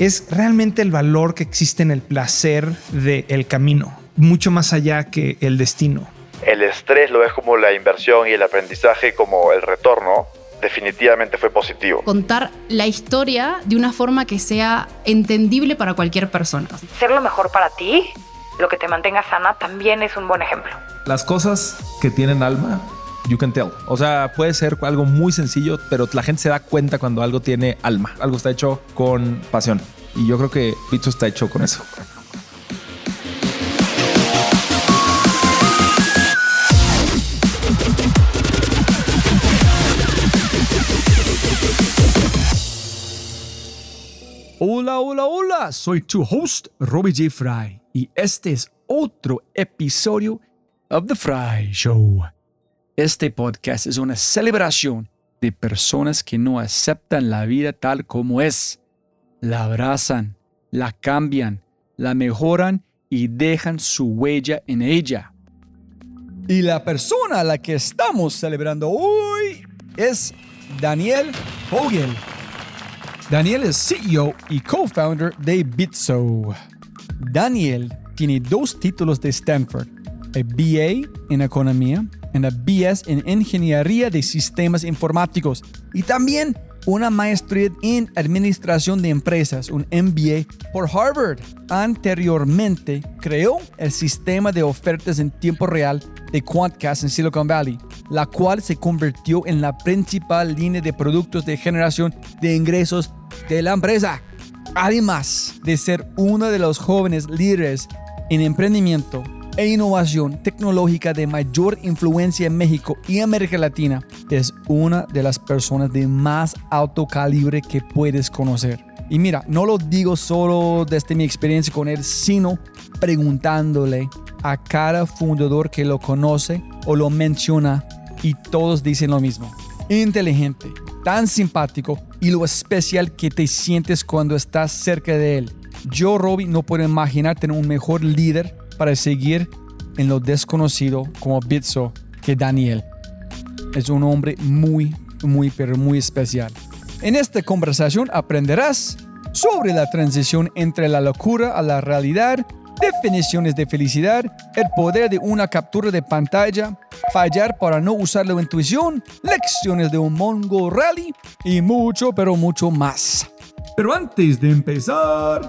Es realmente el valor que existe en el placer del camino, mucho más allá que el destino. El estrés lo ves como la inversión y el aprendizaje como el retorno. Definitivamente fue positivo. Contar la historia de una forma que sea entendible para cualquier persona. Ser lo mejor para ti, lo que te mantenga sana, también es un buen ejemplo. Las cosas que tienen alma you can tell. O sea, puede ser algo muy sencillo, pero la gente se da cuenta cuando algo tiene alma. Algo está hecho con pasión. Y yo creo que Pizzo está hecho con eso. Hola, hola, hola. Soy tu host, Robbie J. Fry. Y este es otro episodio of The Fry Show. Este podcast es una celebración de personas que no aceptan la vida tal como es. La abrazan, la cambian, la mejoran y dejan su huella en ella. Y la persona a la que estamos celebrando hoy es Daniel Vogel. Daniel es CEO y co-founder de Bitso. Daniel tiene dos títulos de Stanford, a BA en economía en la BS en Ingeniería de Sistemas Informáticos y también una maestría en Administración de Empresas, un MBA por Harvard. Anteriormente creó el sistema de ofertas en tiempo real de Quantcast en Silicon Valley, la cual se convirtió en la principal línea de productos de generación de ingresos de la empresa. Además de ser uno de los jóvenes líderes en emprendimiento e innovación tecnológica de mayor influencia en México y América Latina, es una de las personas de más alto calibre que puedes conocer. Y mira, no lo digo solo desde mi experiencia con él, sino preguntándole a cada fundador que lo conoce o lo menciona y todos dicen lo mismo. Inteligente, tan simpático y lo especial que te sientes cuando estás cerca de él. Yo, Robbie, no puedo imaginar tener un mejor líder para seguir en lo desconocido como Bitso que Daniel. Es un hombre muy, muy, pero muy especial. En esta conversación aprenderás sobre la transición entre la locura a la realidad, definiciones de felicidad, el poder de una captura de pantalla, fallar para no usar la intuición, lecciones de un Mongo Rally y mucho, pero mucho más. Pero antes de empezar...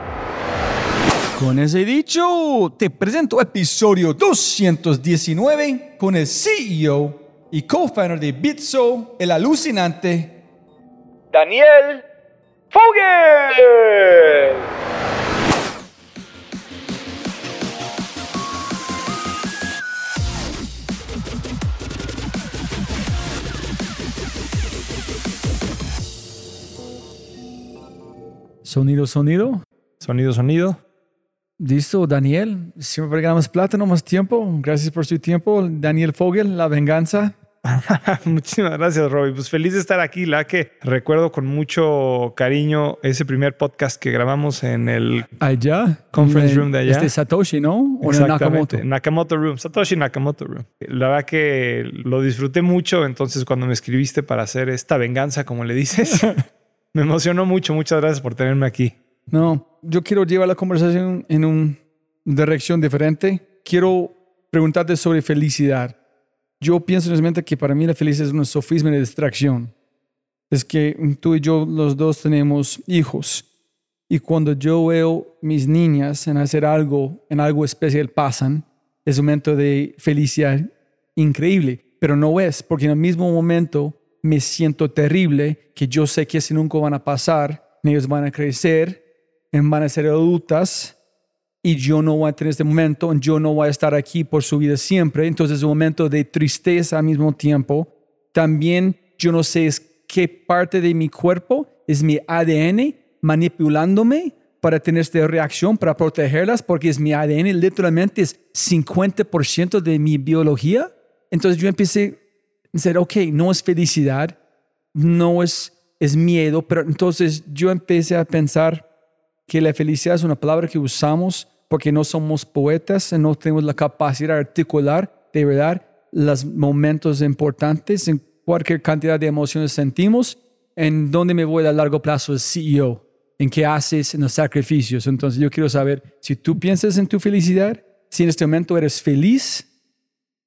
Con ese dicho, te presento episodio 219 con el CEO y co-founder de Bitso, el alucinante Daniel Fogel. Sonido, sonido. Sonido, sonido. Listo, Daniel. Siempre ganamos plata, no más tiempo. Gracias por su tiempo. Daniel Fogel, La Venganza. Muchísimas gracias, Robbie. Pues feliz de estar aquí. La que recuerdo con mucho cariño ese primer podcast que grabamos en el allá conference room de allá. Este Satoshi, ¿no? O Nakamoto. Nakamoto Room. Satoshi Nakamoto Room. La verdad que lo disfruté mucho. Entonces, cuando me escribiste para hacer esta venganza, como le dices, me emocionó mucho. Muchas gracias por tenerme aquí. No, yo quiero llevar la conversación en una dirección diferente. Quiero preguntarte sobre felicidad yo pienso en mente que para mí la felicidad es un sofisma de distracción. Es que tú y yo los dos tenemos hijos. Y cuando yo veo mis niñas en hacer algo, en algo especial pasan, es un momento de felicidad increíble. Pero no es, porque en el mismo momento me siento terrible, que yo sé que así nunca van a pasar, ellos van a crecer, van a ser adultas, y yo no voy a tener este momento, yo no voy a estar aquí por su vida siempre. Entonces es un momento de tristeza al mismo tiempo. También yo no sé qué parte de mi cuerpo es mi ADN manipulándome para tener esta reacción, para protegerlas, porque es mi ADN, literalmente es 50% de mi biología. Entonces yo empecé a decir, ok, no es felicidad, no es, es miedo, pero entonces yo empecé a pensar que la felicidad es una palabra que usamos porque no somos poetas, no tenemos la capacidad de articular de verdad los momentos importantes en cualquier cantidad de emociones sentimos, en dónde me voy a largo plazo CEO, en qué haces, en los sacrificios. Entonces yo quiero saber si tú piensas en tu felicidad, si en este momento eres feliz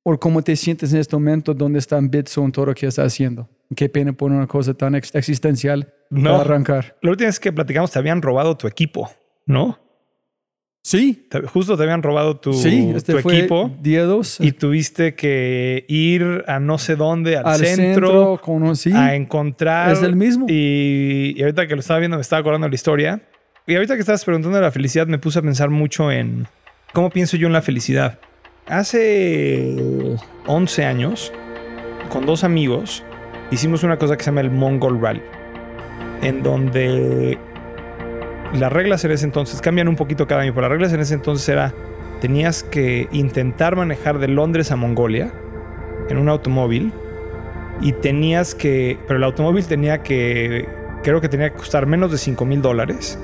o cómo te sientes en este momento, dónde está en Bitso en todo lo que estás haciendo. Qué pena poner una cosa tan ex- existencial No. para arrancar. La última vez que platicamos te habían robado tu equipo, ¿no? Sí, Te- justo te habían robado tu, sí, este tu fue equipo día y tuviste que ir a no sé dónde, al, al centro, centro, con, sí, a encontrar. es el mismo. Y, y ahorita que lo estaba viendo me estaba acordando la historia. Y ahorita que estabas preguntando de la felicidad me puse a pensar mucho en cómo pienso yo en la felicidad. Hace 11 años, con dos amigos, hicimos una cosa que se llama el Mongol Rally, en donde las reglas en ese entonces cambian un poquito cada año, pero las reglas en ese entonces era tenías que intentar manejar de Londres a Mongolia en un automóvil y tenías que, pero el automóvil tenía que, creo que tenía que costar menos de 5 mil dólares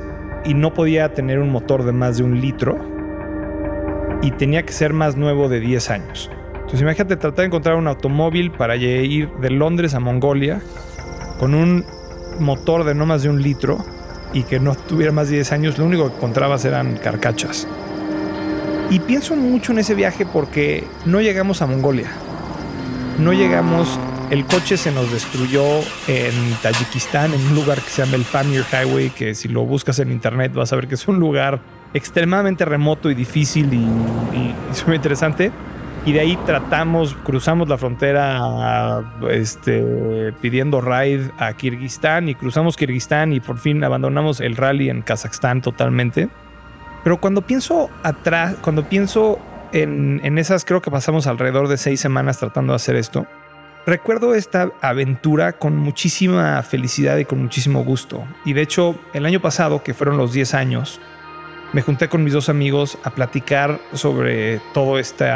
y no podía tener un motor de más de un litro y tenía que ser más nuevo de 10 años. Entonces imagínate tratar de encontrar un automóvil para ir de Londres a Mongolia con un motor de no más de un litro y que no tuviera más de 10 años, lo único que encontrabas eran carcachas. Y pienso mucho en ese viaje porque no llegamos a Mongolia. No llegamos, el coche se nos destruyó en Tayikistán, en un lugar que se llama el Pamir Highway, que si lo buscas en internet vas a ver que es un lugar extremadamente remoto y difícil y, y- muy interesante. Y de ahí tratamos, cruzamos la frontera este, pidiendo ride a Kirguistán y cruzamos Kirguistán y por fin abandonamos el rally en Kazajstán totalmente. Pero cuando pienso atrás, cuando pienso en, en esas, creo que pasamos alrededor de seis semanas tratando de hacer esto. Recuerdo esta aventura con muchísima felicidad y con muchísimo gusto. Y de hecho, el año pasado, que fueron los 10 años, me junté con mis dos amigos a platicar sobre todo este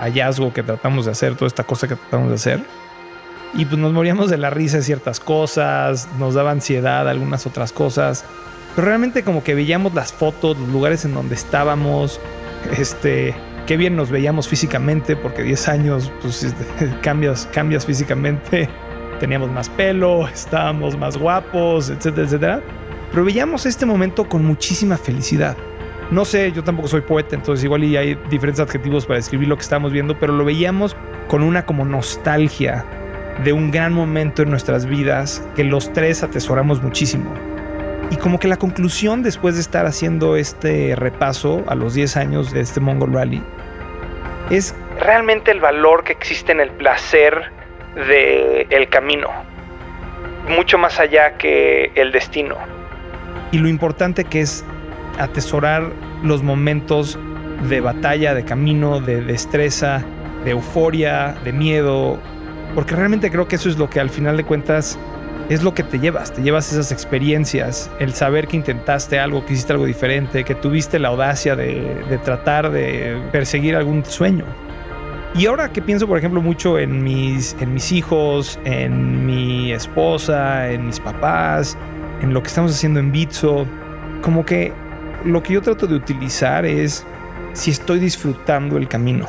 hallazgo que tratamos de hacer, toda esta cosa que tratamos de hacer. Y pues nos moríamos de la risa de ciertas cosas, nos daba ansiedad algunas otras cosas. Pero realmente como que veíamos las fotos, los lugares en donde estábamos, este, qué bien nos veíamos físicamente, porque 10 años, pues este, cambias, cambias físicamente, teníamos más pelo, estábamos más guapos, etcétera, etcétera. Pero veíamos este momento con muchísima felicidad. No sé, yo tampoco soy poeta, entonces igual y hay diferentes adjetivos para describir lo que estamos viendo, pero lo veíamos con una como nostalgia de un gran momento en nuestras vidas que los tres atesoramos muchísimo. Y como que la conclusión después de estar haciendo este repaso a los 10 años de este Mongol Rally es realmente el valor que existe en el placer del el camino, mucho más allá que el destino. Y lo importante que es atesorar los momentos de batalla, de camino, de destreza, de euforia, de miedo, porque realmente creo que eso es lo que al final de cuentas es lo que te llevas, te llevas esas experiencias, el saber que intentaste algo, que hiciste algo diferente, que tuviste la audacia de, tratar de perseguir algún sueño. Y ahora que pienso, por ejemplo, mucho en mis, en mis hijos, en mi esposa, en mis papás, en lo que estamos haciendo en Bitso, como que lo que yo trato de utilizar es si estoy disfrutando el camino.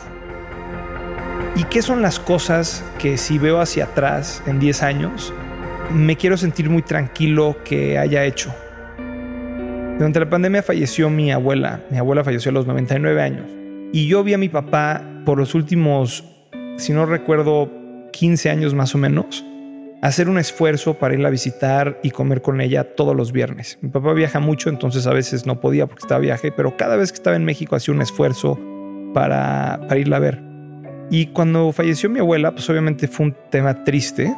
¿Y qué son las cosas que si veo hacia atrás en 10 años, me quiero sentir muy tranquilo que haya hecho? Durante la pandemia falleció mi abuela. Mi abuela falleció a los 99 años. Y yo vi a mi papá por los últimos, si no recuerdo, 15 años más o menos, hacer un esfuerzo para irla a visitar y comer con ella todos los viernes. Mi papá viaja mucho, entonces a veces no podía porque estaba viaje, pero cada vez que estaba en México hacía un esfuerzo para, para irla a ver. Y cuando falleció mi abuela, pues obviamente fue un tema triste,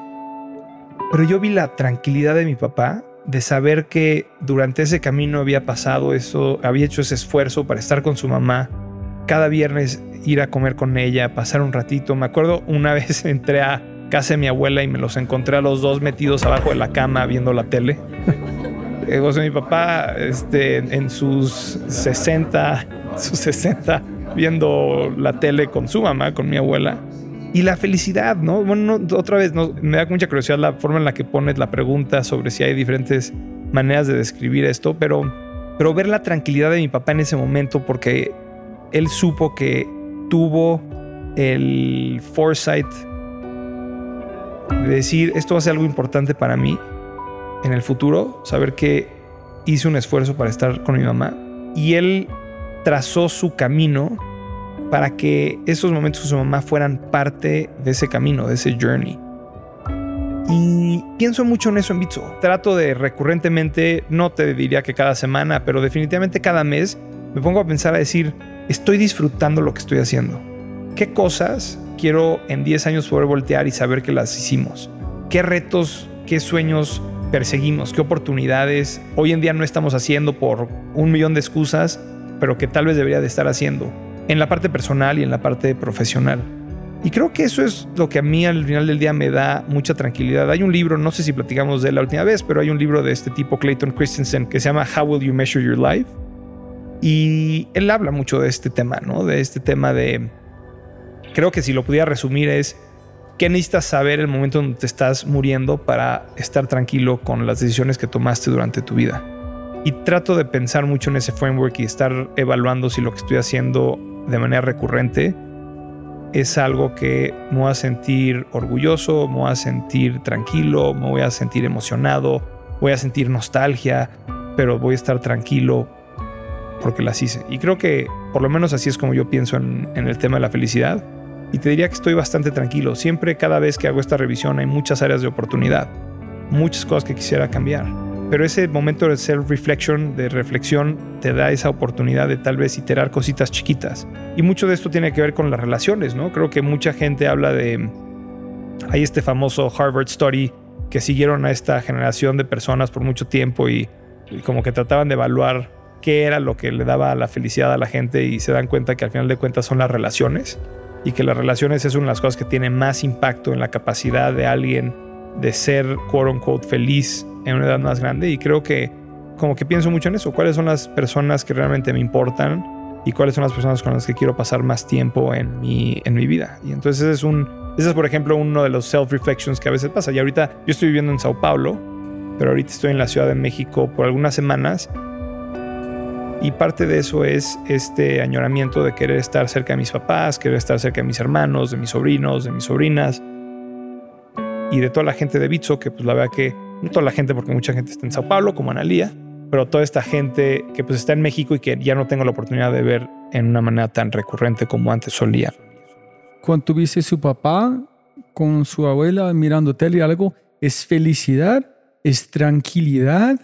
pero yo vi la tranquilidad de mi papá de saber que durante ese camino había pasado eso, había hecho ese esfuerzo para estar con su mamá, cada viernes ir a comer con ella, pasar un ratito. Me acuerdo una vez entré a casa de mi abuela y me los encontré a los dos metidos abajo de la cama viendo la tele. Eh, o sea, mi papá este, en sus 60, sus 60, viendo la tele con su mamá, con mi abuela. Y la felicidad, ¿no? Bueno, otra vez, me da mucha curiosidad la forma en la que pones la pregunta sobre si hay diferentes maneras de describir esto, pero, pero ver la tranquilidad de mi papá en ese momento porque él supo que tuvo el foresight de decir, esto va a ser algo importante para mí en el futuro, saber que hice un esfuerzo para estar con mi mamá y él trazó su camino para que esos momentos con su mamá fueran parte de ese camino, de ese journey. Y pienso mucho en eso en Bitso. Trato de recurrentemente, no te diría que cada semana, pero definitivamente cada mes, me pongo a pensar a decir, estoy disfrutando lo que estoy haciendo. ¿Qué cosas quiero en 10 años poder voltear y saber que las hicimos? ¿Qué retos, qué sueños perseguimos? ¿Qué oportunidades hoy en día no estamos haciendo por un millón de excusas, pero que tal vez debería de estar haciendo? En la parte personal y en la parte profesional. Y creo que eso es lo que a mí al final del día me da mucha tranquilidad. Hay un libro, no sé si platicamos de él la última vez, pero hay un libro de este tipo, Clayton Christensen, que se llama How Will You Measure Your Life? Y él habla mucho de este tema, ¿no? De este tema de... Creo que si lo pudiera resumir es, ¿qué necesitas saber el momento en donde te estás muriendo para estar tranquilo con las decisiones que tomaste durante tu vida? Y trato de pensar mucho en ese framework y estar evaluando si lo que estoy haciendo de manera recurrente es algo que me voy a sentir orgulloso, me voy a sentir tranquilo, me voy a sentir emocionado, voy a sentir nostalgia, pero voy a estar tranquilo porque las hice. Y creo que por lo menos así es como yo pienso en, el tema de la felicidad. Y te diría que estoy bastante tranquilo. Siempre, cada vez que hago esta revisión, hay muchas áreas de oportunidad, muchas cosas que quisiera cambiar. Pero ese momento de self-reflection, de reflexión, te da esa oportunidad de tal vez iterar cositas chiquitas. Y mucho de esto tiene que ver con las relaciones, ¿no? Creo que mucha gente habla de... Hay este famoso Harvard Study que siguieron a esta generación de personas por mucho tiempo y, como que trataban de evaluar qué era lo que le daba la felicidad a la gente y se dan cuenta que al final de cuentas son las relaciones y que las relaciones es una de las cosas que tiene más impacto en la capacidad de alguien de ser quote unquote feliz en una edad más grande y creo que como que pienso mucho en eso, cuáles son las personas que realmente me importan y cuáles son las personas con las que quiero pasar más tiempo en mi, en mi vida. Y entonces es un, ese es por ejemplo uno de los self-reflections que a veces pasa. Y ahorita yo estoy viviendo en Sao Paulo, pero ahorita estoy en la Ciudad de México por algunas semanas. Y parte de eso es este añoramiento de querer estar cerca de mis papás, querer estar cerca de mis hermanos, de mis sobrinos, de mis sobrinas y de toda la gente de Bitso, que pues la verdad que no toda la gente, porque mucha gente está en Sao Paulo, como Analía, pero toda esta gente que pues está en México y que ya no tengo la oportunidad de ver en una manera tan recurrente como antes solía. Cuando tuviste su papá con su abuela mirando tele y algo, es felicidad, es tranquilidad,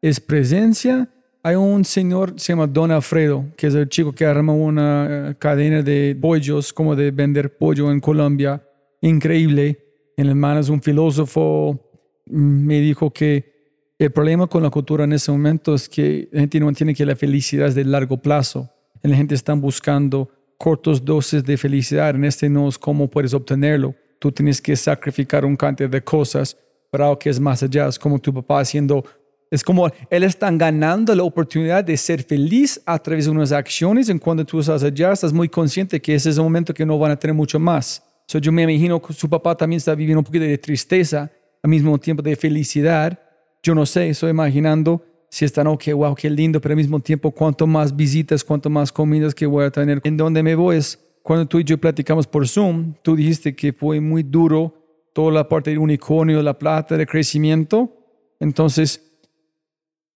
es presencia. Hay un señor, se llama Don Alfredo, que es el chico que arma una eh, cadena de pollos, como de vender pollo en Colombia. Increíble. El hermano es un filósofo me dijo que el problema con la cultura en ese momento es que la gente no entiende que la felicidad es de largo plazo. La gente está buscando cortos dosis de felicidad. En este no es cómo puedes obtenerlo. Tú tienes que sacrificar un cantidad de cosas para algo que es más allá. Es como tu papá haciendo es como él está ganando la oportunidad de ser feliz a través de unas acciones. En cuando tú estás allá, estás muy consciente que ese es el momento que no van a tener mucho más. So, yo me imagino que su papá también está viviendo un poquito de tristeza al mismo tiempo de felicidad. Yo no sé, estoy imaginando si están, ok, wow, qué lindo, pero al mismo tiempo, cuanto más visitas, cuanto más comidas que voy a tener. En donde me voy es, cuando tú y yo platicamos por Zoom, tú dijiste que fue muy duro toda la parte del unicornio, la plata, de crecimiento. Entonces,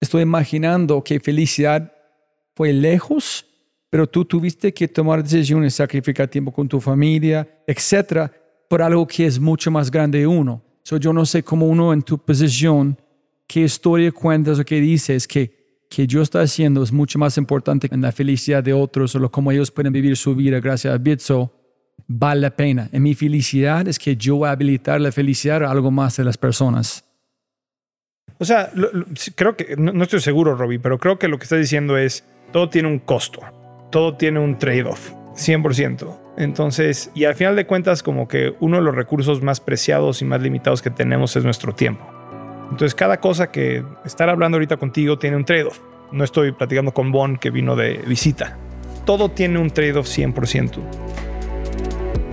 estoy imaginando que felicidad fue lejos, pero tú tuviste que tomar decisiones, sacrificar tiempo con tu familia, etcétera, por algo que es mucho más grande de uno. So, yo no sé cómo uno en tu posición, qué historia cuentas o qué dices que, que yo estoy haciendo es mucho más importante en la felicidad de otros o cómo ellos pueden vivir su vida gracias a Bitso, vale la pena. En mi felicidad es que yo voy a habilitar la felicidad a algo más de las personas. O sea, creo que, no, estoy seguro, Robbie, pero creo que lo que estás diciendo es, todo tiene un costo, todo tiene un trade-off, 100%. Entonces, y al final de cuentas, como que uno de los recursos más preciados y más limitados que tenemos es nuestro tiempo. Entonces cada cosa que estar hablando ahorita contigo tiene un trade-off. No estoy platicando con Bon que vino de visita. Todo tiene un trade-off 100%.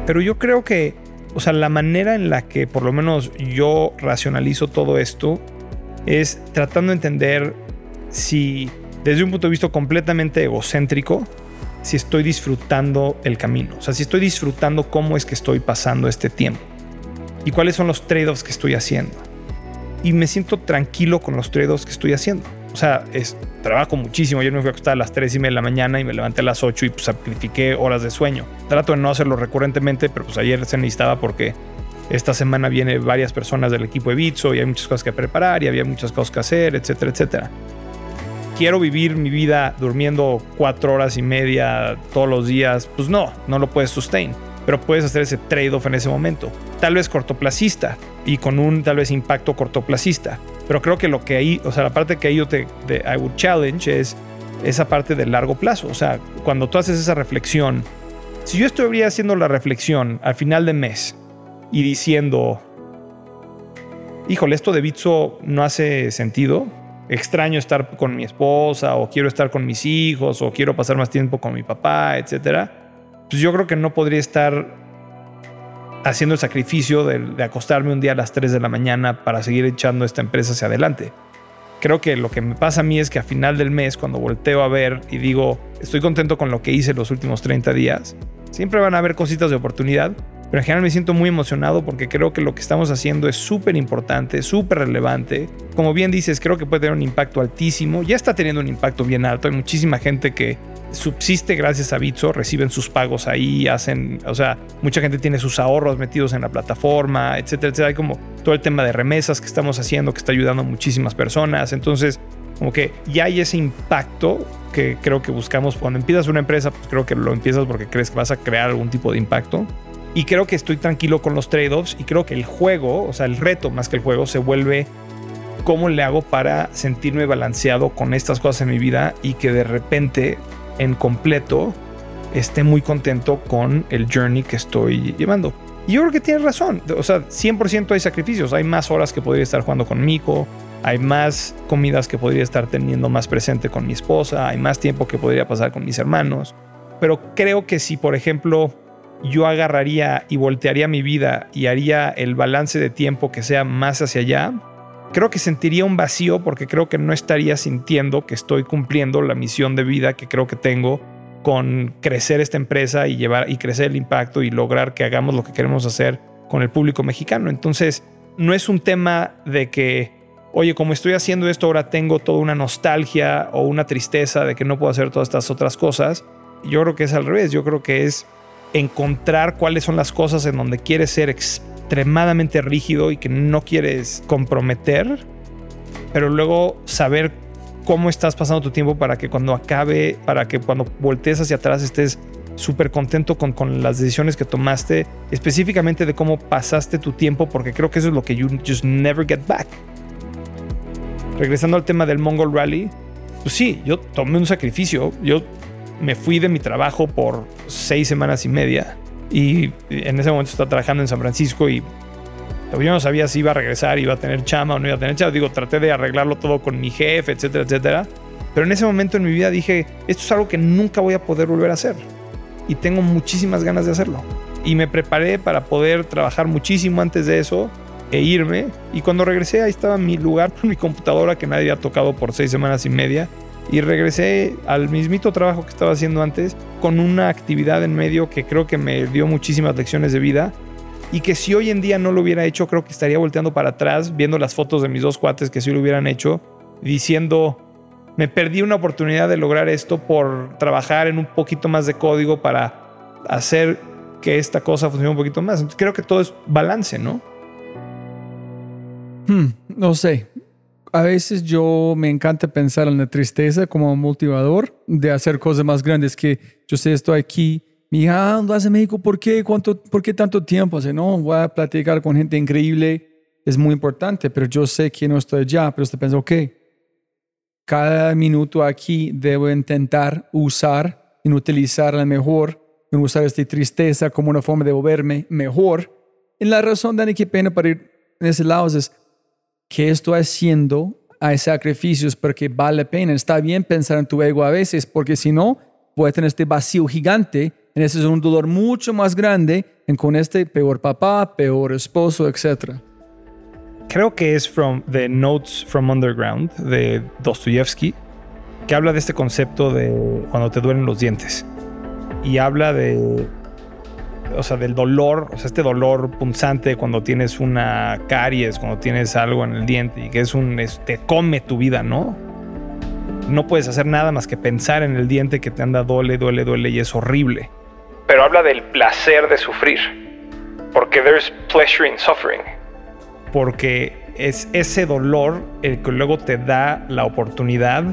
Pero yo creo que, o sea, la manera en la que por lo menos yo racionalizo todo esto es tratando de entender si desde un punto de vista completamente egocéntrico, si estoy disfrutando el camino. O sea, si estoy disfrutando cómo es que estoy pasando este tiempo. Y cuáles son los trade-offs que estoy haciendo. Y me siento tranquilo con los trade-offs que estoy haciendo. O sea, es, trabajo muchísimo. Ayer me fui a acostar a las 3 y media de la mañana y me levanté a las 8 y pues horas de sueño. Trato de no hacerlo recurrentemente, pero pues ayer se necesitaba porque esta semana viene varias personas del equipo de Bitso y hay muchas cosas que preparar y había muchas cosas que hacer, etcétera, etcétera. Quiero vivir mi vida durmiendo cuatro horas y media todos los días. Pues no, no lo puedes sustain. Pero puedes hacer ese trade-off en ese momento. Tal vez cortoplacista y con un tal vez impacto cortoplacista. Pero creo que lo que ahí, o sea, la parte que ahí yo te, I would challenge es esa parte del largo plazo. O sea, cuando tú haces esa reflexión, si yo estuviera haciendo la reflexión al final de mes y diciendo, híjole, esto de Bitso no hace sentido, extraño estar con mi esposa o quiero estar con mis hijos o quiero pasar más tiempo con mi papá, etcétera, pues yo creo que no podría estar haciendo el sacrificio de, acostarme un día a las 3 de la mañana para seguir echando esta empresa hacia adelante. Creo que lo que me pasa a mí es que a final del mes, cuando volteo a ver y digo, estoy contento con lo que hice los últimos 30 días, siempre van a haber cositas de oportunidad, pero en general me siento muy emocionado porque creo que lo que estamos haciendo es súper importante, súper relevante. Como bien dices, creo que puede tener un impacto altísimo. Ya está teniendo un impacto bien alto. Hay muchísima gente que subsiste gracias a Bitso, reciben sus pagos ahí, hacen, o sea, mucha gente tiene sus ahorros metidos en la plataforma, etcétera, etcétera. Hay como todo el tema de remesas que estamos haciendo que está ayudando a muchísimas personas. Entonces, como que ya hay ese impacto que creo que buscamos. Cuando empiezas una empresa, pues creo que lo empiezas porque crees que vas a crear algún tipo de impacto. Y creo que estoy tranquilo con los trade-offs y creo que el juego, o sea, el reto más que el juego, se vuelve cómo le hago para sentirme balanceado con estas cosas en mi vida y que de repente, en completo, esté muy contento con el journey que estoy llevando. Y yo creo que tienes razón. O sea, 100% hay sacrificios. Hay más horas que podría estar jugando con Mico. Hay más comidas que podría estar teniendo más presente con mi esposa. Hay más tiempo que podría pasar con mis hermanos. Pero creo que si, por ejemplo, yo agarraría y voltearía mi vida y haría el balance de tiempo que sea más hacia allá, creo que sentiría un vacío porque creo que no estaría sintiendo que estoy cumpliendo la misión de vida que creo que tengo con crecer esta empresa y llevar y crecer el impacto y lograr que hagamos lo que queremos hacer con el público mexicano. Entonces, no es un tema de que, oye, como estoy haciendo esto, ahora tengo toda una nostalgia o una tristeza de que no puedo hacer todas estas otras cosas. Yo creo que es al revés. Yo creo que es encontrar cuáles son las cosas en donde quieres ser extremadamente rígido y que no quieres comprometer, pero luego saber cómo estás pasando tu tiempo para que cuando acabe, para que cuando voltees hacia atrás estés súper contento con, con, las decisiones que tomaste, específicamente de cómo pasaste tu tiempo, porque creo que eso es lo que you just never get back. Regresando al tema del Mongol Rally, pues sí, yo tomé un sacrificio, yo me fui de mi trabajo por seis semanas y media y en ese momento estaba trabajando en San Francisco y yo no sabía si iba a regresar, iba a tener chama o no iba a tener chama. Digo, traté de arreglarlo todo con mi jefe, etcétera, etcétera. Pero en ese momento en mi vida dije, esto es algo que nunca voy a poder volver a hacer. Y tengo muchísimas ganas de hacerlo. Y me preparé para poder trabajar muchísimo antes de eso e irme. Y cuando regresé, ahí estaba mi lugar mi computadora que nadie había tocado por seis semanas y media y regresé al mismito trabajo que estaba haciendo antes con una actividad en medio que creo que me dio muchísimas lecciones de vida y que si hoy en día no lo hubiera hecho creo que estaría volteando para atrás viendo las fotos de mis dos cuates que sí lo hubieran hecho diciendo me perdí una oportunidad de lograr esto por trabajar en un poquito más de código para hacer que esta cosa funcione un poquito más. Entonces, creo que todo es balance, ¿no? Hmm, no sé a veces yo me encanta pensar en la tristeza como motivador de hacer cosas más grandes que yo sé, estoy aquí. Mi hija, ¿dónde vas a México? ¿Por qué? ¿Cuánto, ¿Por qué tanto tiempo? O no, voy a platicar con gente increíble. Es muy importante, pero yo sé que no estoy allá. Pero usted piensa, ok, cada minuto aquí debo intentar usar y utilizar la mejor, en usar esta tristeza como una forma de volverme mejor. Y la razón, Dani, qué pena para ir en ese lado es ¿qué estoy haciendo? Hay sacrificios porque vale la pena. Está bien pensar en tu ego a veces, porque si no, puede tener este vacío gigante. En ese es un dolor mucho más grande en con este peor papá, peor esposo, etc. Creo que es from The Notes from Underground de Dostoyevsky, que habla de este concepto de cuando te duelen los dientes. Y habla de o sea, del dolor, o sea, este dolor punzante cuando tienes una caries, cuando tienes algo en el diente y que es un, te come tu vida, ¿no? No puedes hacer nada más que pensar en el diente que te anda duele, duele, duele y es horrible. Pero habla del placer de sufrir, porque there's pleasure in suffering. Porque es ese dolor el que luego te da la oportunidad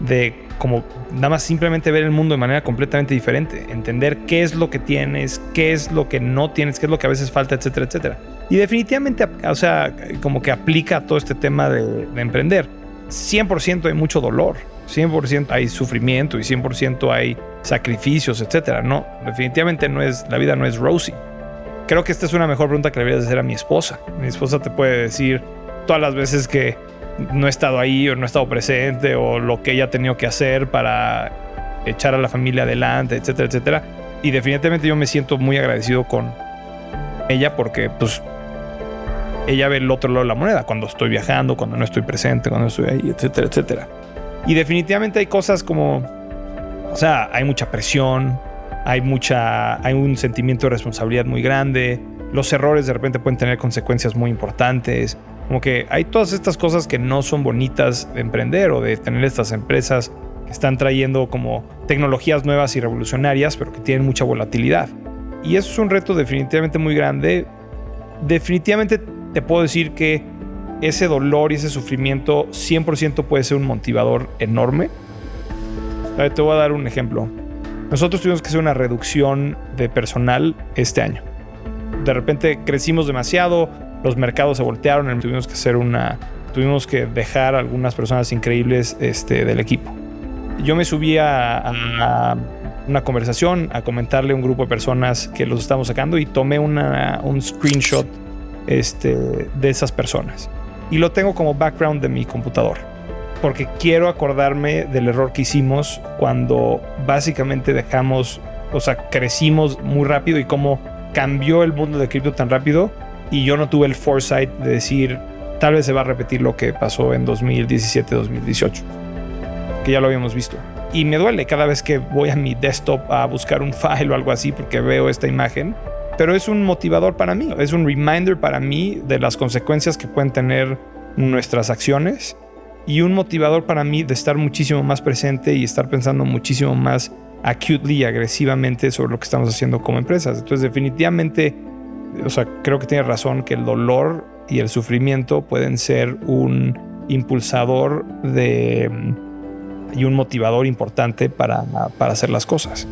de como nada más simplemente ver el mundo de manera completamente diferente, entender qué es lo que tienes, qué es lo que no tienes, qué es lo que a veces falta, etcétera, etcétera. Y definitivamente, o sea, como que aplica todo este tema de, emprender. 100% hay mucho dolor, 100% hay sufrimiento y 100% hay sacrificios, etcétera. No, definitivamente no es, la vida no es rosy. Creo que esta es una mejor pregunta que le deberías hacer a mi esposa. Mi esposa te puede decir todas las veces que no he estado ahí o no he estado presente o lo que ella ha tenido que hacer para echar a la familia adelante, etcétera, etcétera. Y definitivamente yo me siento muy agradecido con ella porque pues ella ve el otro lado de la moneda cuando estoy viajando, cuando no estoy presente, cuando estoy ahí, etcétera, etcétera. Y definitivamente hay cosas como, o sea, hay mucha presión, hay mucha, hay un sentimiento de responsabilidad muy grande, los errores de repente pueden tener consecuencias muy importantes. Como que hay todas estas cosas que no son bonitas de emprender o de tener estas empresas que están trayendo como tecnologías nuevas y revolucionarias, pero que tienen mucha volatilidad. Y eso es un reto definitivamente muy grande. Definitivamente te puedo decir que ese dolor y ese sufrimiento 100% puede ser un motivador enorme. Te voy a dar un ejemplo. Nosotros tuvimos que hacer una reducción de personal este año. De repente crecimos demasiado, los mercados se voltearon, tuvimos que hacer una, tuvimos que dejar algunas personas increíbles este, del equipo. Yo me subí a, una conversación, a comentarle a un grupo de personas que los estamos sacando y tomé una, un screenshot este, de esas personas. Y lo tengo como background de mi computador. Porque quiero acordarme del error que hicimos cuando básicamente dejamos, o sea, crecimos muy rápido y cómo cambió el mundo de cripto tan rápido y yo no tuve el foresight de decir, tal vez se va a repetir lo que pasó en 2017-2018, que ya lo habíamos visto. Y me duele cada vez que voy a mi desktop a buscar un file o algo así porque veo esta imagen, pero es un motivador para mí, es un reminder para mí de las consecuencias que pueden tener nuestras acciones y un motivador para mí de estar muchísimo más presente y estar pensando muchísimo más acutely y agresivamente sobre lo que estamos haciendo como empresas. Entonces definitivamente o sea, creo que tiene razón que el dolor y el sufrimiento pueden ser un impulsador de, y un motivador importante para, para hacer las cosas.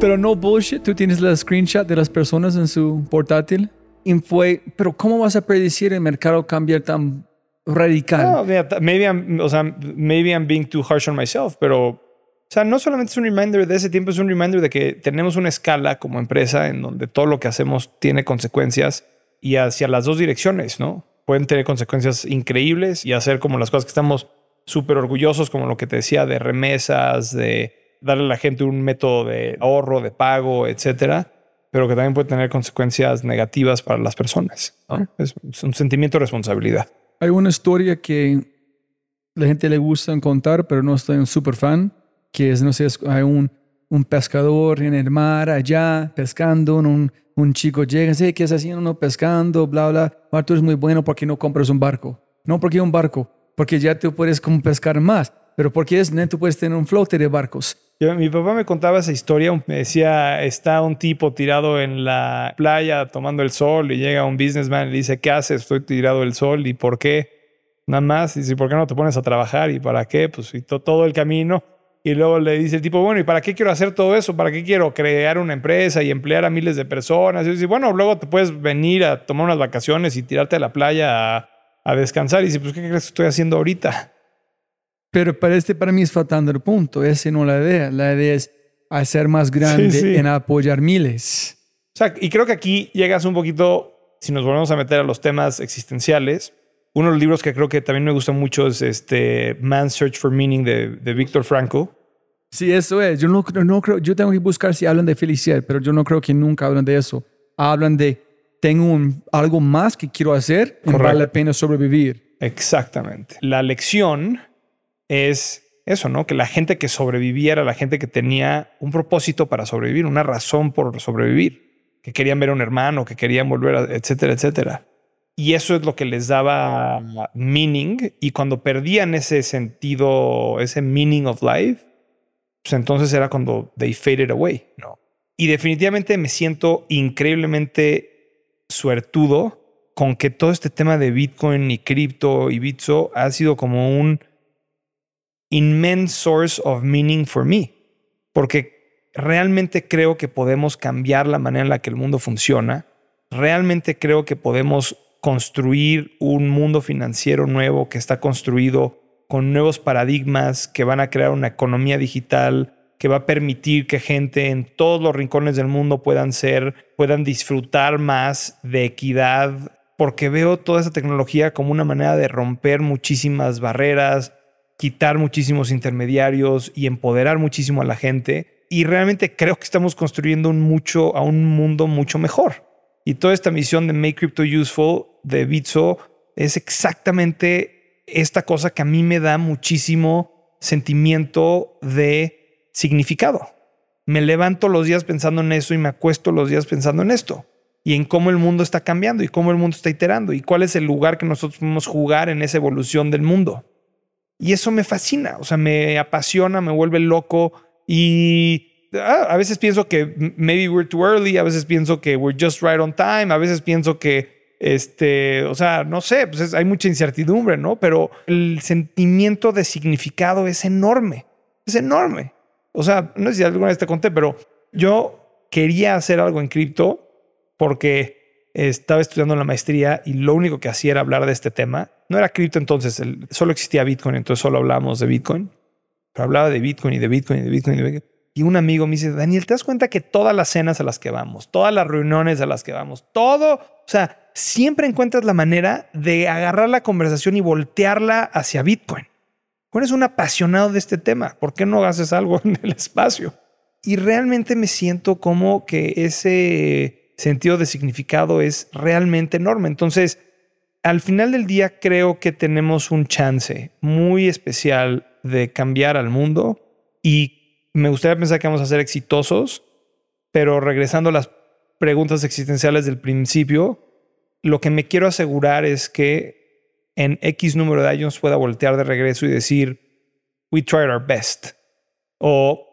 Pero no bullshit, tú tienes la screenshot de las personas en su portátil y fue, pero ¿cómo vas a predecir el mercado cambiar tan radical? No, maybe I'm, o sea, maybe I'm being too harsh on myself, pero o sea, no solamente es un reminder de ese tiempo, es un reminder de que tenemos una escala como empresa en donde todo lo que hacemos tiene consecuencias y hacia las dos direcciones, ¿no? Pueden tener consecuencias increíbles y hacer como las cosas que estamos súper orgullosos, como lo que te decía de remesas, de darle a la gente un método de ahorro, de pago, etcétera, pero que también puede tener consecuencias negativas para las personas. Es, un sentimiento de responsabilidad. Hay una historia que la gente le gusta contar, pero no estoy un súper fan que es, no sé, hay un, un pescador en el mar allá pescando, un, un chico llega, dice, ¿qué estás haciendo? No, pescando, bla, bla. Arthur es muy bueno porque no compras un barco. No porque un barco, porque ya tú puedes como pescar más, pero porque es, tú puedes tener un flote de barcos. mi papá me contaba esa historia, me decía, está un tipo tirado en la playa tomando el sol y llega un businessman y le dice, ¿qué haces? Estoy tirado el sol y ¿por qué? Nada más, y dice, ¿por qué no te pones a trabajar? ¿Y para qué? Pues y todo el camino y luego le dice el tipo, bueno, ¿y para qué quiero hacer todo eso? ¿Para qué quiero crear una empresa y emplear a miles de personas? Y dice, bueno, luego te puedes venir a tomar unas vacaciones y tirarte a la playa a, descansar. Y dice, pues, ¿qué crees que estoy haciendo ahorita? Pero para este, para mí es faltando el punto. Esa no es la idea. La idea es hacer más grande en apoyar miles. O sea, y creo que aquí llegas un poquito, si nos volvemos a meter a los temas existenciales, Uno de los libros que creo que también me gusta mucho es este Man's Search for Meaning de, de Viktor Frankl. Sí, eso es. Yo no, no creo, yo tengo que buscar si hablan de felicidad, pero yo no creo que nunca hablan de eso. Hablan de tengo un- algo más que quiero hacer y vale la pena sobrevivir. Exactamente. La lección es eso, ¿no? Que la gente que sobrevivía era la gente que tenía un propósito para sobrevivir, una razón por sobrevivir, que querían ver a un hermano, que querían volver, a, etcétera, etcétera. Y eso es lo que les daba meaning. Y cuando perdían ese sentido, ese meaning of life, pues entonces era cuando they faded away, ¿no? Y definitivamente me siento increíblemente suertudo con que todo este tema de Bitcoin y cripto y Bitso ha sido como un immense source of meaning for me. Porque realmente creo que podemos cambiar la manera en la que el mundo funciona. Realmente creo que podemos construir un mundo financiero nuevo que está construido con nuevos paradigmas que van a crear una economía digital que va a permitir que gente en todos los rincones del mundo puedan ser, puedan disfrutar más de equidad, porque veo toda esa tecnología como una manera de romper muchísimas barreras, quitar muchísimos intermediarios y empoderar muchísimo a la gente. Y realmente creo que estamos construyendo mucho, a un mundo mucho mejor. Y toda esta misión de Make Crypto Useful de Bitso es exactamente esta cosa que a mí me da muchísimo sentimiento de significado. Me levanto los días pensando en eso y me acuesto los días pensando en esto y en cómo el mundo está cambiando y cómo el mundo está iterando y cuál es el lugar que nosotros podemos jugar en esa evolución del mundo. Y eso me fascina, o sea, me apasiona, me vuelve loco y ah, a veces pienso que maybe we're too early, a veces pienso que we're just right on time, a veces pienso que, este, o sea, no sé, pues es- hay mucha incertidumbre, ¿no? Pero el sentimiento de significado es enorme, es enorme. O sea, no sé si alguna vez te conté, pero yo quería hacer algo en cripto porque estaba estudiando la maestría y lo único que hacía era hablar de este tema. No era cripto entonces, el- solo existía Bitcoin, entonces solo hablábamos de Bitcoin. Pero hablaba de Bitcoin y de Bitcoin y de Bitcoin y de Bitcoin. Y un amigo me dice, Daniel, ¿te das cuenta que todas las cenas a las que vamos, todas las reuniones a las que vamos, todo, o sea, siempre encuentras la manera de agarrar la conversación y voltearla hacia Bitcoin? Eres un apasionado de este tema, ¿por qué no haces algo en el espacio? Y realmente me siento como que ese sentido de significado es realmente enorme. Entonces, al final del día creo que tenemos un chance muy especial de cambiar al mundo y me gustaría pensar que vamos a ser exitosos, pero regresando a las preguntas existenciales del principio, lo que me quiero asegurar es que en X número de años pueda voltear de regreso y decir, we tried our best o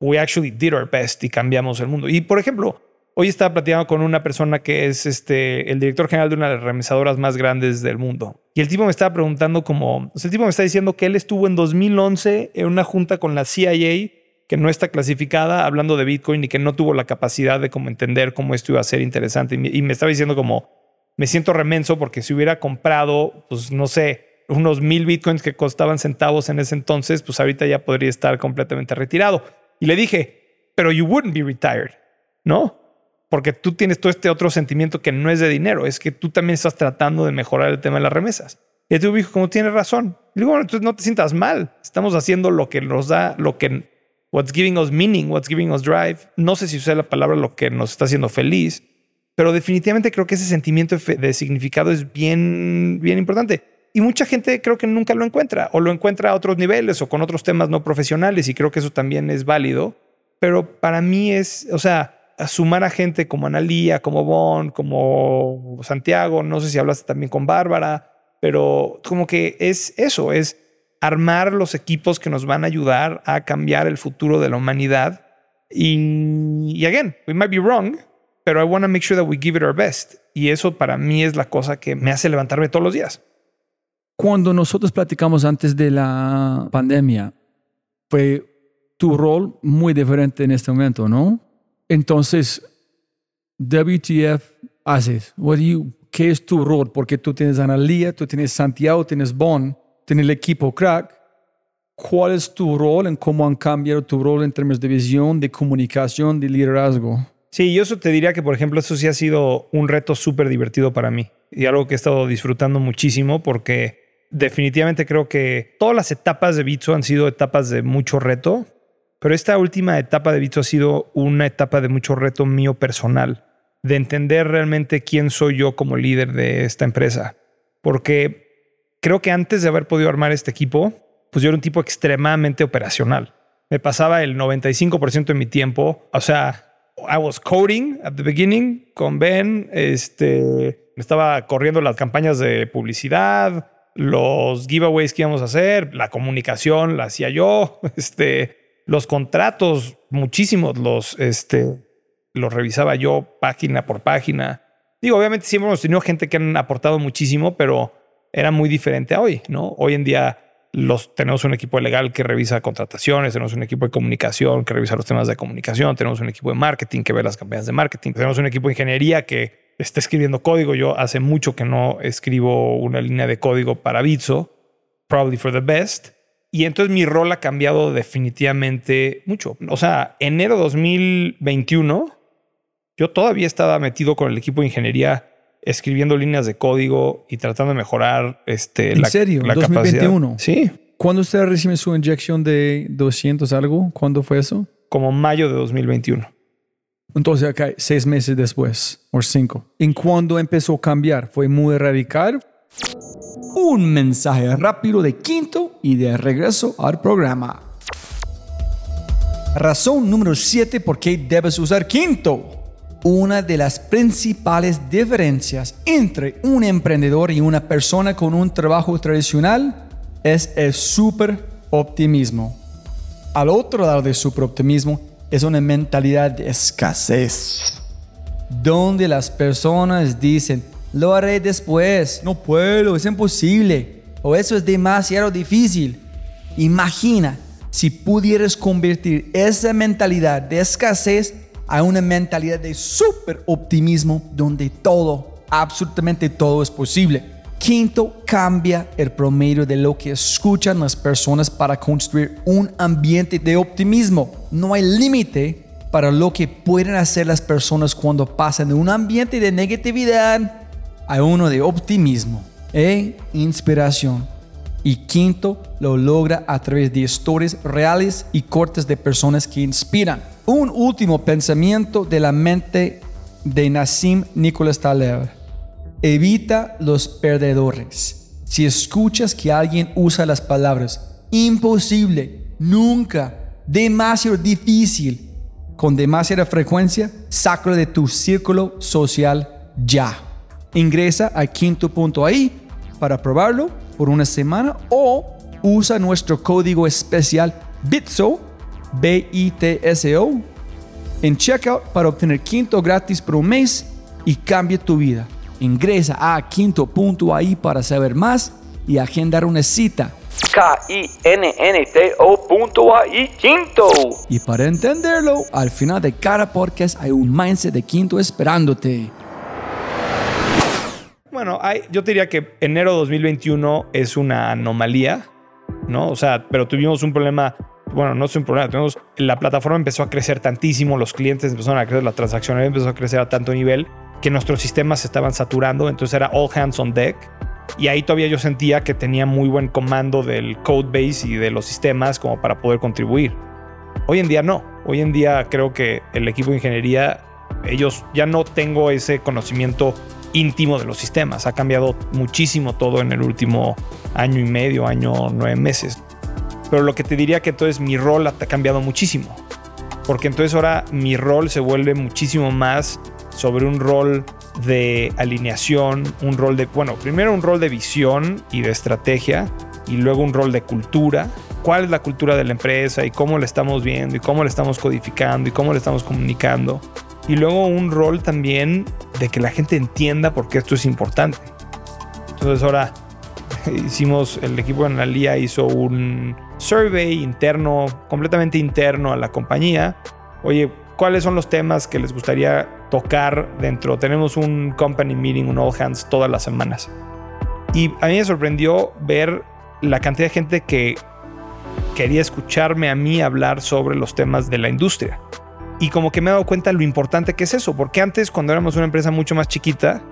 we actually did our best y cambiamos el mundo. Y por ejemplo, hoy estaba platicando con una persona que es este, el director general de una de las remesadoras más grandes del mundo. Y el tipo me estaba preguntando como, o sea, el tipo me está diciendo que él estuvo en 2011 en una junta con la CIA que no está clasificada hablando de Bitcoin y que no tuvo la capacidad de como entender cómo esto iba a ser interesante. Y me, estaba diciendo como, me siento remenso porque si hubiera comprado, pues no sé, unos mil Bitcoins que costaban centavos en ese entonces, pues ahorita ya podría estar completamente retirado. Y le dije, pero you wouldn't be retired, ¿no? Porque tú tienes todo este otro sentimiento que no es de dinero, es que tú también estás tratando de mejorar el tema de las remesas. Y el tipo dijo, como tienes razón. Y digo, bueno, entonces no te sientas mal. Estamos haciendo lo que nos da, lo que, what's giving us meaning, what's giving us drive. No sé si usé la palabra lo que nos está haciendo feliz, pero definitivamente creo que ese sentimiento de significado es bien, bien importante. Y mucha gente creo que nunca lo encuentra o lo encuentra a otros niveles o con otros temas no profesionales y creo que eso también es válido. Pero para mí es, o sea, sumar a gente como Analía, como Bon, como Santiago, no sé si hablaste también con Bárbara, pero como que es eso, es armar los equipos que nos van a ayudar a cambiar el futuro de la humanidad. Y, y again, we might be wrong, pero I want to make sure that we give it our best. Y eso para mí es la cosa que me hace levantarme todos los días. Cuando nosotros platicamos antes de la pandemia, fue tu rol muy diferente en este momento, ¿no? Entonces, WTF haces? What do you, ¿Qué es tu rol? Porque tú tienes a Analia, tú tienes Santiago, tienes Bon, tienes el equipo Crack. ¿Cuál es tu rol en cómo han cambiado tu rol en términos de visión, de comunicación, de liderazgo? Sí, yo eso te diría que, por ejemplo, eso sí ha sido un reto súper divertido para mí. y algo que he estado disfrutando muchísimo porque definitivamente creo que todas las etapas de Bitso han sido etapas de mucho reto, pero esta última etapa de Bitso ha sido una etapa de mucho reto mío personal, de entender realmente quién soy yo como líder de esta empresa. Porque creo que antes de haber podido armar este equipo, pues yo era un tipo extremadamente operacional. Me pasaba el 95% de mi tiempo, o sea, I was coding at the beginning con Ben, este, estaba corriendo las campañas de publicidad, los giveaways que íbamos a hacer, la comunicación la hacía yo, este, los contratos, muchísimos los, este, los revisaba yo página por página. Digo, obviamente siempre hemos tenido gente que han aportado muchísimo, pero era muy diferente a hoy, ¿no? Hoy en día tenemos un equipo legal que revisa contrataciones, tenemos un equipo de comunicación que revisa los temas de comunicación, tenemos un equipo de marketing que ve las campañas de marketing, tenemos un equipo de ingeniería que está escribiendo código. Yo hace mucho que no escribo una línea de código para Bitso, probably for the best. Y entonces mi rol ha cambiado definitivamente mucho. O sea, enero 2021, yo todavía estaba metido con el equipo de ingeniería escribiendo líneas de código y tratando de mejorar este, ¿En la, serio? la 2021. capacidad. Sí, ¿Cuándo usted recibe su inyección de 200 algo? ¿Cuándo fue eso? como mayo de 2021. Entonces, acá, seis meses después, o cinco. ¿En cuándo empezó a cambiar? ¿Fue muy radical? Un mensaje rápido de quinto y de regreso al programa. Razón número 7 por qué debes usar quinto. Una de las principales diferencias entre un emprendedor y una persona con un trabajo tradicional es el super optimismo. Al otro lado del super optimismo es una mentalidad de escasez, donde las personas dicen, lo haré después, no puedo, es imposible, o eso es demasiado difícil. Imagina si pudieras convertir esa mentalidad de escasez a una mentalidad de super optimismo donde todo, absolutamente todo es posible. Quinto, cambia el promedio de lo que escuchan las personas para construir un ambiente de optimismo. No hay límite para lo que pueden hacer las personas cuando pasan de un ambiente de negatividad a uno de optimismo e inspiración. Y quinto, lo logra a través de historias reales y cortes de personas que inspiran. Un último pensamiento de la mente de Nassim Nicholas Taleb. Evita los perdedores. Si escuchas que alguien usa las palabras imposible, nunca, demasiado difícil, con demasiada frecuencia, sácalo de tu círculo social ya. Ingresa a quinto punto ahí para probarlo por una semana o usa nuestro código especial BITSO, B-I-T-S-O, en checkout para obtener quinto gratis por un mes y cambia tu vida. Ingresa a quinto.ai para saber más y agendar una cita. K-I-N-N-T-O punto ahí, quinto. Y para entenderlo, al final de cada podcast hay un mindset de quinto esperándote. Bueno, hay, yo te diría que enero 2021 es una anomalía, ¿no? O sea, pero tuvimos un problema, bueno, no es un problema, tuvimos, la plataforma empezó a crecer tantísimo, los clientes empezaron a crecer, la transacción empezó a crecer a tanto nivel que nuestros sistemas se estaban saturando, entonces era all hands on deck. Y ahí todavía yo sentía que tenía muy buen comando del code base y de los sistemas como para poder contribuir. Hoy en día no. Hoy en día creo que el equipo de ingeniería, ellos ya no tengo ese conocimiento íntimo de los sistemas. Ha cambiado muchísimo todo en el último año y medio, año, nueve meses. Pero lo que te diría que entonces mi rol ha cambiado muchísimo. Porque entonces ahora mi rol se vuelve muchísimo más sobre un rol de alineación, un rol de, bueno, primero un rol de visión y de estrategia y luego un rol de cultura. ¿Cuál es la cultura de la empresa y cómo la estamos viendo y cómo la estamos codificando y cómo la estamos comunicando? Y luego un rol también de que la gente entienda por qué esto es importante. Entonces ahora hicimos, el equipo de Analia hizo un survey interno, completamente interno a la compañía. Oye, ¿cuáles son los temas que les gustaría tocar dentro? Tenemos un company meeting, un all hands todas las semanas. Y a mí me sorprendió ver la cantidad de gente que quería escucharme a mí hablar sobre los temas de la industria. Y como que me he dado cuenta lo importante que es eso, porque antes cuando éramos una empresa mucho más chiquita,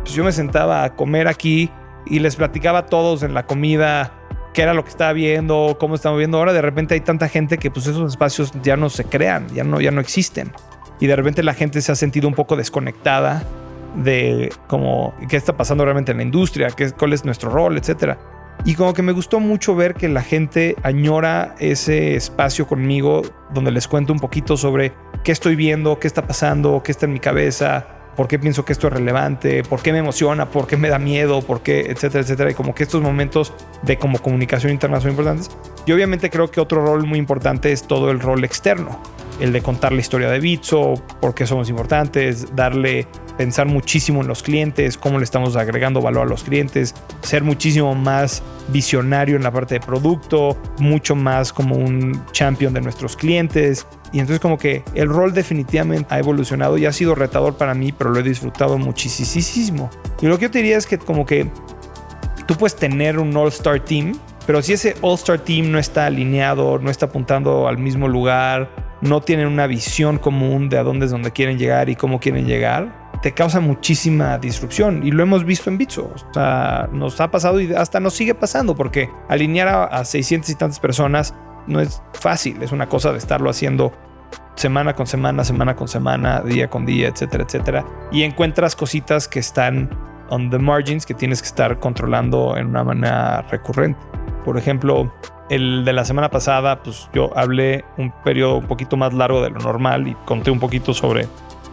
Pues yo me sentaba a comer aquí y les platicaba a todos en la comida qué era lo que estaba viendo, cómo estamos viendo. Ahora de repente hay tanta gente que pues esos espacios ya no se crean, ya no, ya no existen. Y de repente la gente se ha sentido un poco desconectada de como qué está pasando realmente en la industria, qué, cuál es nuestro rol, etcétera. Y como que me gustó mucho ver que la gente añora ese espacio conmigo donde les cuento un poquito sobre qué estoy viendo, qué está pasando, qué está en mi cabeza, por qué pienso que esto es relevante, por qué me emociona, por qué me da miedo, por qué, etcétera, etcétera. Y como que estos momentos de como comunicación interna son importantes. Y obviamente creo que otro rol muy importante es todo el rol externo el de contar la historia de Bitso, por qué somos importantes, darle, pensar muchísimo en los clientes, cómo le estamos agregando valor a los clientes, ser muchísimo más visionario en la parte de producto, mucho más como un champion de nuestros clientes. Y entonces como que el rol definitivamente ha evolucionado y ha sido retador para mí, pero lo he disfrutado muchísimo. Y lo que yo te diría es que como que tú puedes tener un all-star team, pero si ese all-star team no está alineado, no está apuntando al mismo lugar, no tienen una visión común de a dónde es donde quieren llegar y cómo quieren llegar, te causa muchísima disrupción. Y lo hemos visto en Bitso. O sea, nos ha pasado y hasta nos sigue pasando porque alinear a, 600 y tantas personas no es fácil. Es una cosa de estarlo haciendo semana con semana, semana con semana, día con día, etcétera, etcétera. Y encuentras cositas que están on the margins que tienes que estar controlando en una manera recurrente. Por ejemplo, el de la semana pasada, pues yo hablé un periodo un poquito más largo de lo normal y conté un poquito sobre,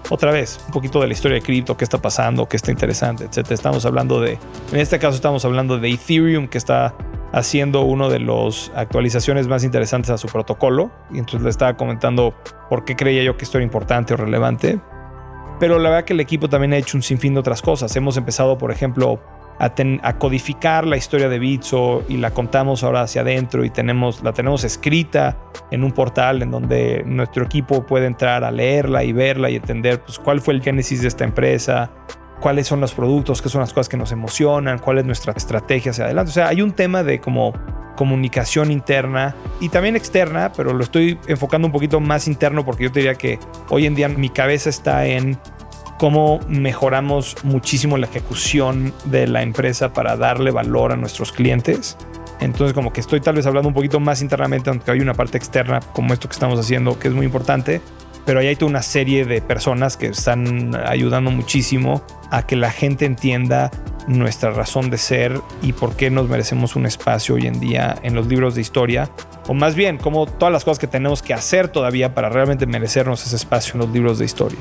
otra vez, un poquito de la historia de cripto, qué está pasando, qué está interesante, etc. Estamos hablando de, en este caso estamos hablando de Ethereum, que está haciendo uno de las actualizaciones más interesantes a su protocolo. Y entonces le estaba comentando por qué creía yo que esto era importante o relevante. Pero la verdad que el equipo también ha hecho un sinfín de otras cosas. Hemos empezado, por ejemplo, a, codificar la historia de Bitso y la contamos ahora hacia adentro y tenemos, la tenemos escrita en un portal en donde nuestro equipo puede entrar a leerla y verla y entender pues, cuál fue el génesis de esta empresa, cuáles son los productos, qué son las cosas que nos emocionan, cuál es nuestra estrategia hacia adelante. O sea, hay un tema de como comunicación interna y también externa, pero lo estoy enfocando un poquito más interno porque yo diría que hoy en día mi cabeza está en cómo mejoramos muchísimo la ejecución de la empresa para darle valor a nuestros clientes. Entonces como que estoy tal vez hablando un poquito más internamente, aunque hay una parte externa como esto que estamos haciendo, que es muy importante, pero ahí hay toda una serie de personas que están ayudando muchísimo a que la gente entienda nuestra razón de ser y por qué nos merecemos un espacio hoy en día en los libros de historia, o más bien, como todas las cosas que tenemos que hacer todavía para realmente merecernos ese espacio en los libros de historia.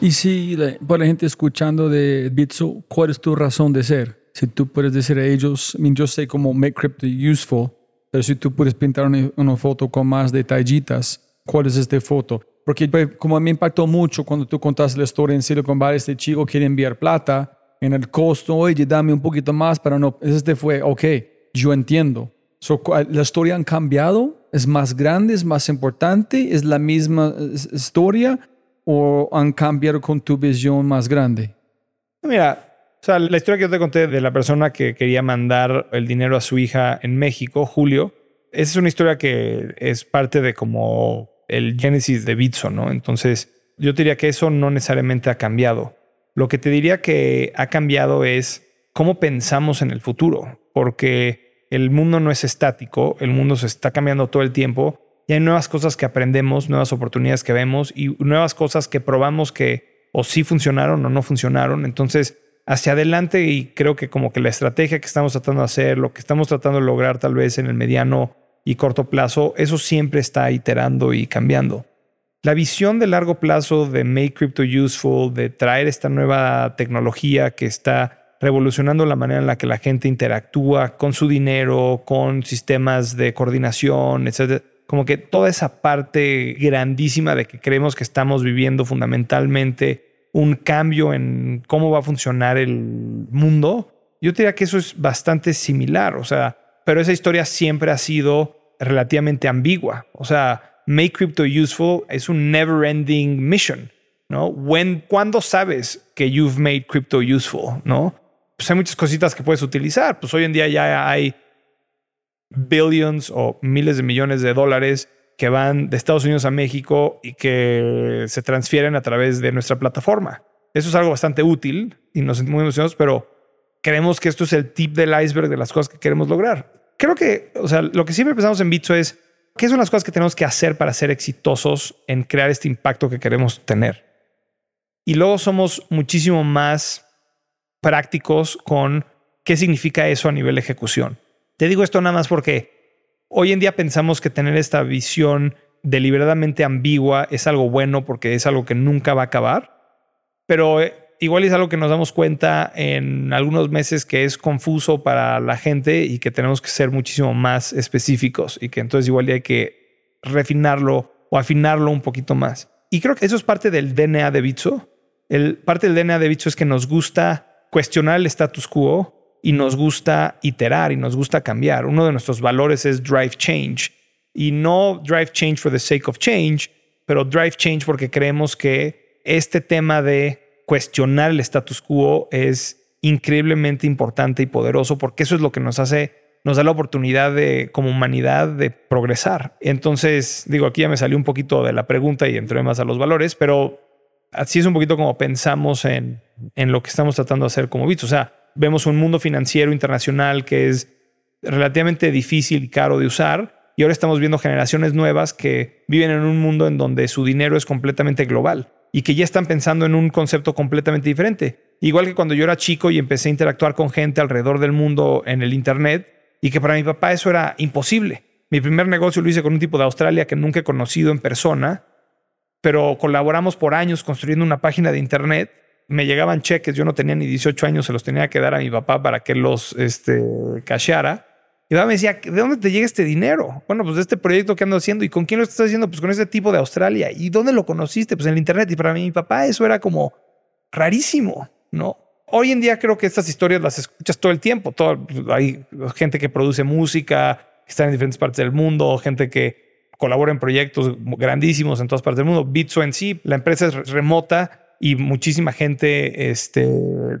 Y si por la gente escuchando de Bitso, ¿cuál es tu razón de ser? Si tú puedes decir a ellos, yo sé cómo make crypto useful, pero si tú puedes pintar una, foto con más detallitas, ¿cuál es esta foto? Porque pues, como me impactó mucho cuando tú contaste la historia en Silicon Valley, este chico quiere enviar plata en el costo, oye, dame un poquito más para no... Este fue, ok, yo entiendo. ¿La historia han cambiado? ¿Es más grande? ¿Es más importante? ¿Es la misma historia? O han cambiado con tu visión más grande? Mira, o sea, la historia que yo te conté de la persona que quería mandar el dinero a su hija en México, Julio, esa es una historia que es parte de como el génesis de Bitso, ¿no? Entonces, yo diría que eso no necesariamente ha cambiado. Lo que te diría que ha cambiado es cómo pensamos en el futuro, porque el mundo no es estático, el mundo se está cambiando todo el tiempo y hay nuevas cosas que aprendemos, nuevas oportunidades que vemos y nuevas cosas que probamos que o sí funcionaron o no funcionaron. Entonces, hacia adelante y creo que como que la estrategia que estamos tratando de hacer, lo que estamos tratando de lograr tal vez en el mediano y corto plazo, eso siempre está iterando y cambiando. La visión de largo plazo de Make Crypto Useful, de traer esta nueva tecnología que está revolucionando la manera en la que la gente interactúa con su dinero, con sistemas de coordinación, etc como que toda esa parte grandísima de que creemos que estamos viviendo fundamentalmente un cambio en cómo va a funcionar el mundo, yo diría que eso es bastante similar, o sea, pero esa historia siempre ha sido relativamente ambigua, o sea, Make Crypto Useful es un never ending mission, ¿no? When, ¿Cuándo sabes que you've made crypto useful, no? Pues hay muchas cositas que puedes utilizar, pues hoy en día ya hay billions o miles de millones de dólares que van de Estados Unidos a México y que se transfieren a través de nuestra plataforma. Eso es algo bastante útil y nos sentimos muy emocionados, pero creemos que esto es el tip del iceberg de las cosas que queremos lograr. Creo que, o sea, lo que siempre pensamos en Bitso es, ¿qué son las cosas que tenemos que hacer para ser exitosos en crear este impacto que queremos tener? Y luego somos muchísimo más prácticos con qué significa eso a nivel de ejecución. Te digo esto nada más porque hoy en día pensamos que tener esta visión deliberadamente ambigua es algo bueno porque es algo que nunca va a acabar, pero eh, igual es algo que nos damos cuenta en algunos meses que es confuso para la gente y que tenemos que ser muchísimo más específicos y que entonces igual hay que refinarlo o afinarlo un poquito más. Y creo que eso es parte del DNA de Bitso. El, parte del DNA de Bitso es que nos gusta cuestionar el status quo y nos gusta iterar y nos gusta cambiar. Uno de nuestros valores es drive change y no drive change for the sake of change, pero drive change porque creemos que este tema de cuestionar el status quo es increíblemente importante y poderoso porque eso es lo que nos hace, nos da la oportunidad de, como humanidad, de progresar. Entonces, digo, aquí ya me salió un poquito de la pregunta y entré más a los valores, pero así es un poquito como pensamos en, en lo que estamos tratando de hacer como Bits. O sea, vemos un mundo financiero internacional que es relativamente difícil y caro de usar. Y ahora estamos viendo generaciones nuevas que viven en un mundo en donde su dinero es completamente global y que ya están pensando en un concepto completamente diferente. Igual que cuando yo era chico y empecé a interactuar con gente alrededor del mundo en el Internet y que para mi papá eso era imposible. Mi primer negocio lo hice con un tipo de Australia que nunca he conocido en persona, pero colaboramos por años construyendo una página de Internet. Me llegaban cheques, yo no tenía ni 18 años, se los tenía que dar a mi papá para que los este, casheara. Y me decía, ¿de dónde te llega este dinero? Bueno, pues de este proyecto que ando haciendo. ¿Y con quién lo estás haciendo? Pues con ese tipo de Australia. ¿Y dónde lo conociste? Pues en el Internet. Y para mí, mi papá, eso era como rarísimo, ¿no? Hoy en día creo que estas historias las escuchas todo el tiempo. Todo, hay gente que produce música, que está en diferentes partes del mundo, gente que colabora en proyectos grandísimos en todas partes del mundo. Bitso en sí, la empresa es remota y muchísima gente este,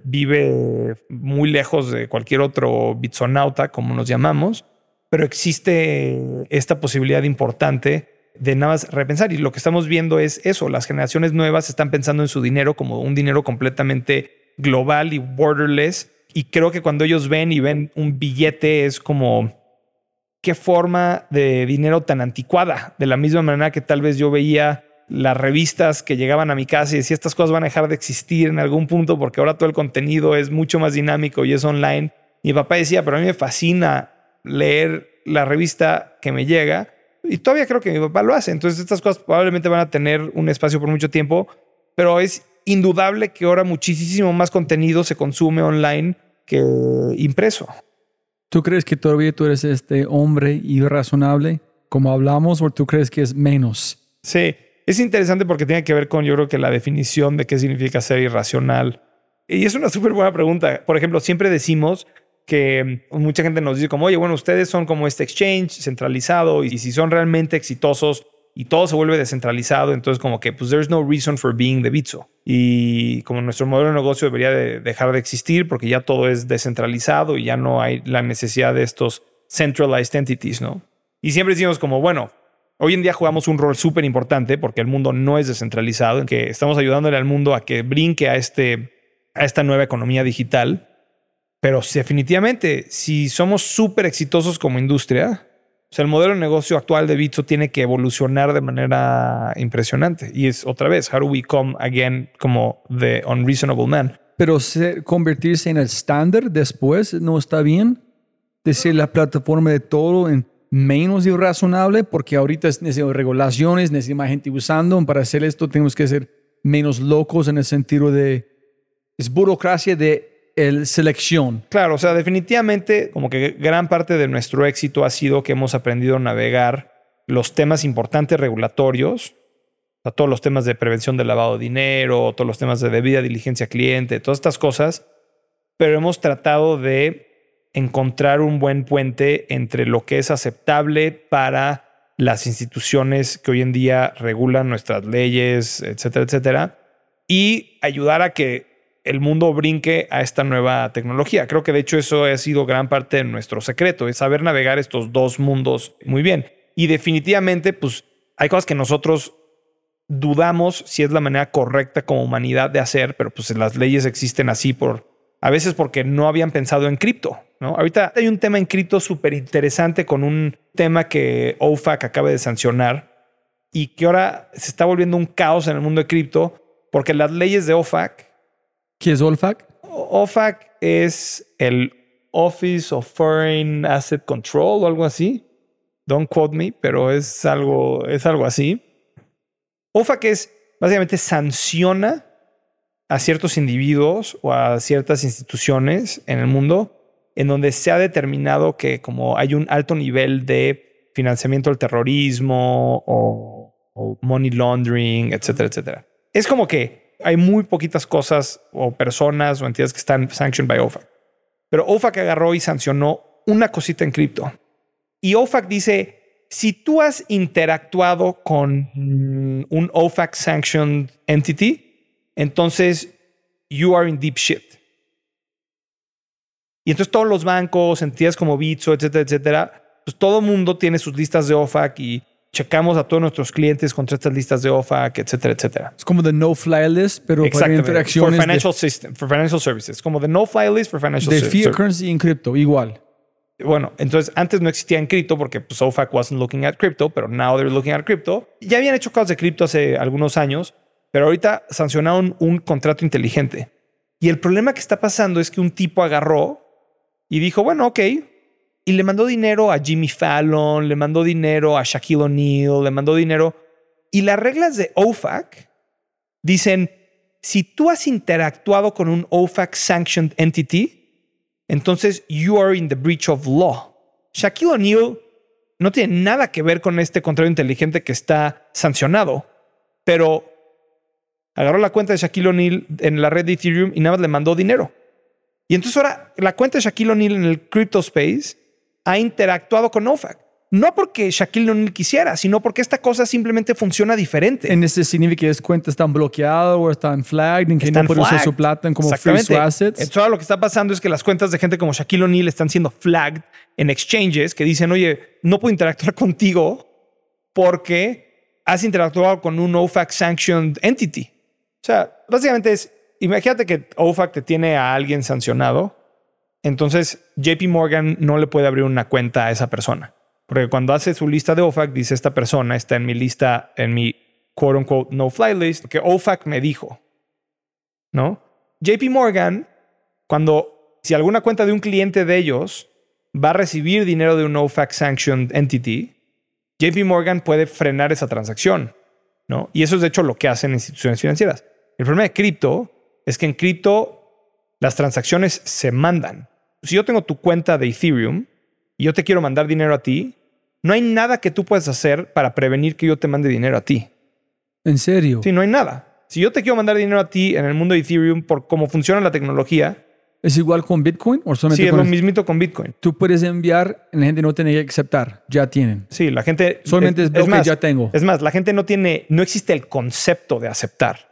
vive muy lejos de cualquier otro bitsonauta, como nos llamamos, pero existe esta posibilidad importante de nada más repensar. Y lo que estamos viendo es eso, las generaciones nuevas están pensando en su dinero como un dinero completamente global y borderless. Y creo que cuando ellos ven y ven un billete es como, qué forma de dinero tan anticuada, de la misma manera que tal vez yo veía las revistas que llegaban a mi casa y decía estas cosas van a dejar de existir en algún punto porque ahora todo el contenido es mucho más dinámico y es online. Mi papá decía, pero a mí me fascina leer la revista que me llega y todavía creo que mi papá lo hace. Entonces estas cosas probablemente van a tener un espacio por mucho tiempo, pero es indudable que ahora muchísimo más contenido se consume online que impreso. ¿Tú crees que todavía tú eres este hombre irrazonable como hablamos o tú crees que es menos? Sí, es interesante porque tiene que ver con, yo creo que la definición de qué significa ser irracional. Y es una súper buena pregunta. Por ejemplo, siempre decimos que mucha gente nos dice como, oye, bueno, ustedes son como este exchange centralizado y si son realmente exitosos y todo se vuelve descentralizado, entonces como que pues there's no reason for being the Bitso. Y como nuestro modelo de negocio debería de dejar de existir porque ya todo es descentralizado y ya no hay la necesidad de estos centralized entities, ¿no? Y siempre decimos como, bueno, Hoy en día jugamos un rol súper importante porque el mundo no es descentralizado, en que estamos ayudándole al mundo a que brinque a, este, a esta nueva economía digital. Pero definitivamente, si somos súper exitosos como industria, o sea, el modelo de negocio actual de Bitso tiene que evolucionar de manera impresionante. Y es otra vez, how do we come again como the unreasonable man? Pero convertirse en el estándar después no está bien. Decir la plataforma de todo en menos irrazonable porque ahorita necesitamos regulaciones, necesitamos gente usando. Para hacer esto tenemos que ser menos locos en el sentido de es burocracia de el selección. Claro, o sea, definitivamente como que gran parte de nuestro éxito ha sido que hemos aprendido a navegar los temas importantes regulatorios, a todos los temas de prevención del lavado de dinero, todos los temas de debida diligencia cliente, todas estas cosas, pero hemos tratado de encontrar un buen puente entre lo que es aceptable para las instituciones que hoy en día regulan nuestras leyes, etcétera, etcétera, y ayudar a que el mundo brinque a esta nueva tecnología. Creo que de hecho eso ha sido gran parte de nuestro secreto, es saber navegar estos dos mundos muy bien. Y definitivamente, pues hay cosas que nosotros dudamos si es la manera correcta como humanidad de hacer, pero pues las leyes existen así por a veces porque no habían pensado en cripto. ¿No? Ahorita hay un tema en cripto súper interesante con un tema que OFAC acaba de sancionar y que ahora se está volviendo un caos en el mundo de cripto porque las leyes de OFAC. ¿Qué es OFAC? OFAC es el Office of Foreign Asset Control o algo así. Don't quote me, pero es algo, es algo así. OFAC es básicamente sanciona a ciertos individuos o a ciertas instituciones en el mundo en donde se ha determinado que como hay un alto nivel de financiamiento del terrorismo o, money laundering, etcétera, etcétera. Es como que hay muy poquitas cosas o personas o entidades que están sanctioned by OFAC. Pero OFAC agarró y sancionó una cosita en cripto. Y OFAC dice, si tú has interactuado con un OFAC sanctioned entity, entonces you are in deep shit. Y entonces todos los bancos, entidades como Bitso, etcétera, etcétera, pues todo mundo tiene sus listas de OFAC y checamos a todos nuestros clientes contra estas listas de OFAC, etcétera, etcétera. Es como the no-fly list, pero para interacciones. For financial system, for financial services. Como the no-fly list for financial services. De fiat currency en cripto, igual. Bueno, entonces antes no existía en cripto porque pues, OFAC wasn't looking at crypto, pero now they're looking at crypto. Ya habían hecho cosas de cripto hace algunos años, pero ahorita sancionaron un contrato inteligente. Y el problema que está pasando es que un tipo agarró y dijo, bueno, ok, y le mandó dinero a Jimmy Fallon, le mandó dinero a Shaquille O'Neal, le mandó dinero. Y las reglas de OFAC dicen, si tú has interactuado con un OFAC sanctioned entity, entonces you are in the breach of law. Shaquille O'Neal no tiene nada que ver con este contrato inteligente que está sancionado, pero agarró la cuenta de Shaquille O'Neal en la red de Ethereum y nada más le mandó dinero. Y entonces ahora la cuenta de Shaquille O'Neal en el crypto space ha interactuado con OFAC. No porque Shaquille O'Neal quisiera, sino porque esta cosa simplemente funciona diferente. En ese significa que las cuentas están bloqueadas o están flagged, en que no puede usar su plata como free assets. Entonces lo que está pasando es que las cuentas de gente como Shaquille O'Neal están siendo flagged en exchanges que dicen, oye, no puedo interactuar contigo porque has interactuado con un OFAC sanctioned entity. O sea, básicamente es, imagínate que OFAC te tiene a alguien sancionado, entonces JP Morgan no le puede abrir una cuenta a esa persona. Porque cuando hace su lista de OFAC, dice esta persona está en mi lista, en mi quote unquote no fly list, que OFAC me dijo. ¿No? JP Morgan, cuando si alguna cuenta de un cliente de ellos va a recibir dinero de un OFAC sanctioned entity, JP Morgan puede frenar esa transacción. ¿no? Y eso es de hecho lo que hacen instituciones financieras. El problema de cripto es que en cripto las transacciones se mandan. Si yo tengo tu cuenta de Ethereum y yo te quiero mandar dinero a ti, no hay nada que tú puedas hacer para prevenir que yo te mande dinero a ti. ¿En serio? Sí, no hay nada. Si yo te quiero mandar dinero a ti en el mundo de Ethereum por cómo funciona la tecnología. ¿Es igual con Bitcoin o solamente Sí, es lo mismito con Bitcoin. Tú puedes enviar, la gente no tiene que aceptar, ya tienen. Sí, la gente solamente es, es, más, ya tengo. Es más, la gente no tiene, no existe el concepto de aceptar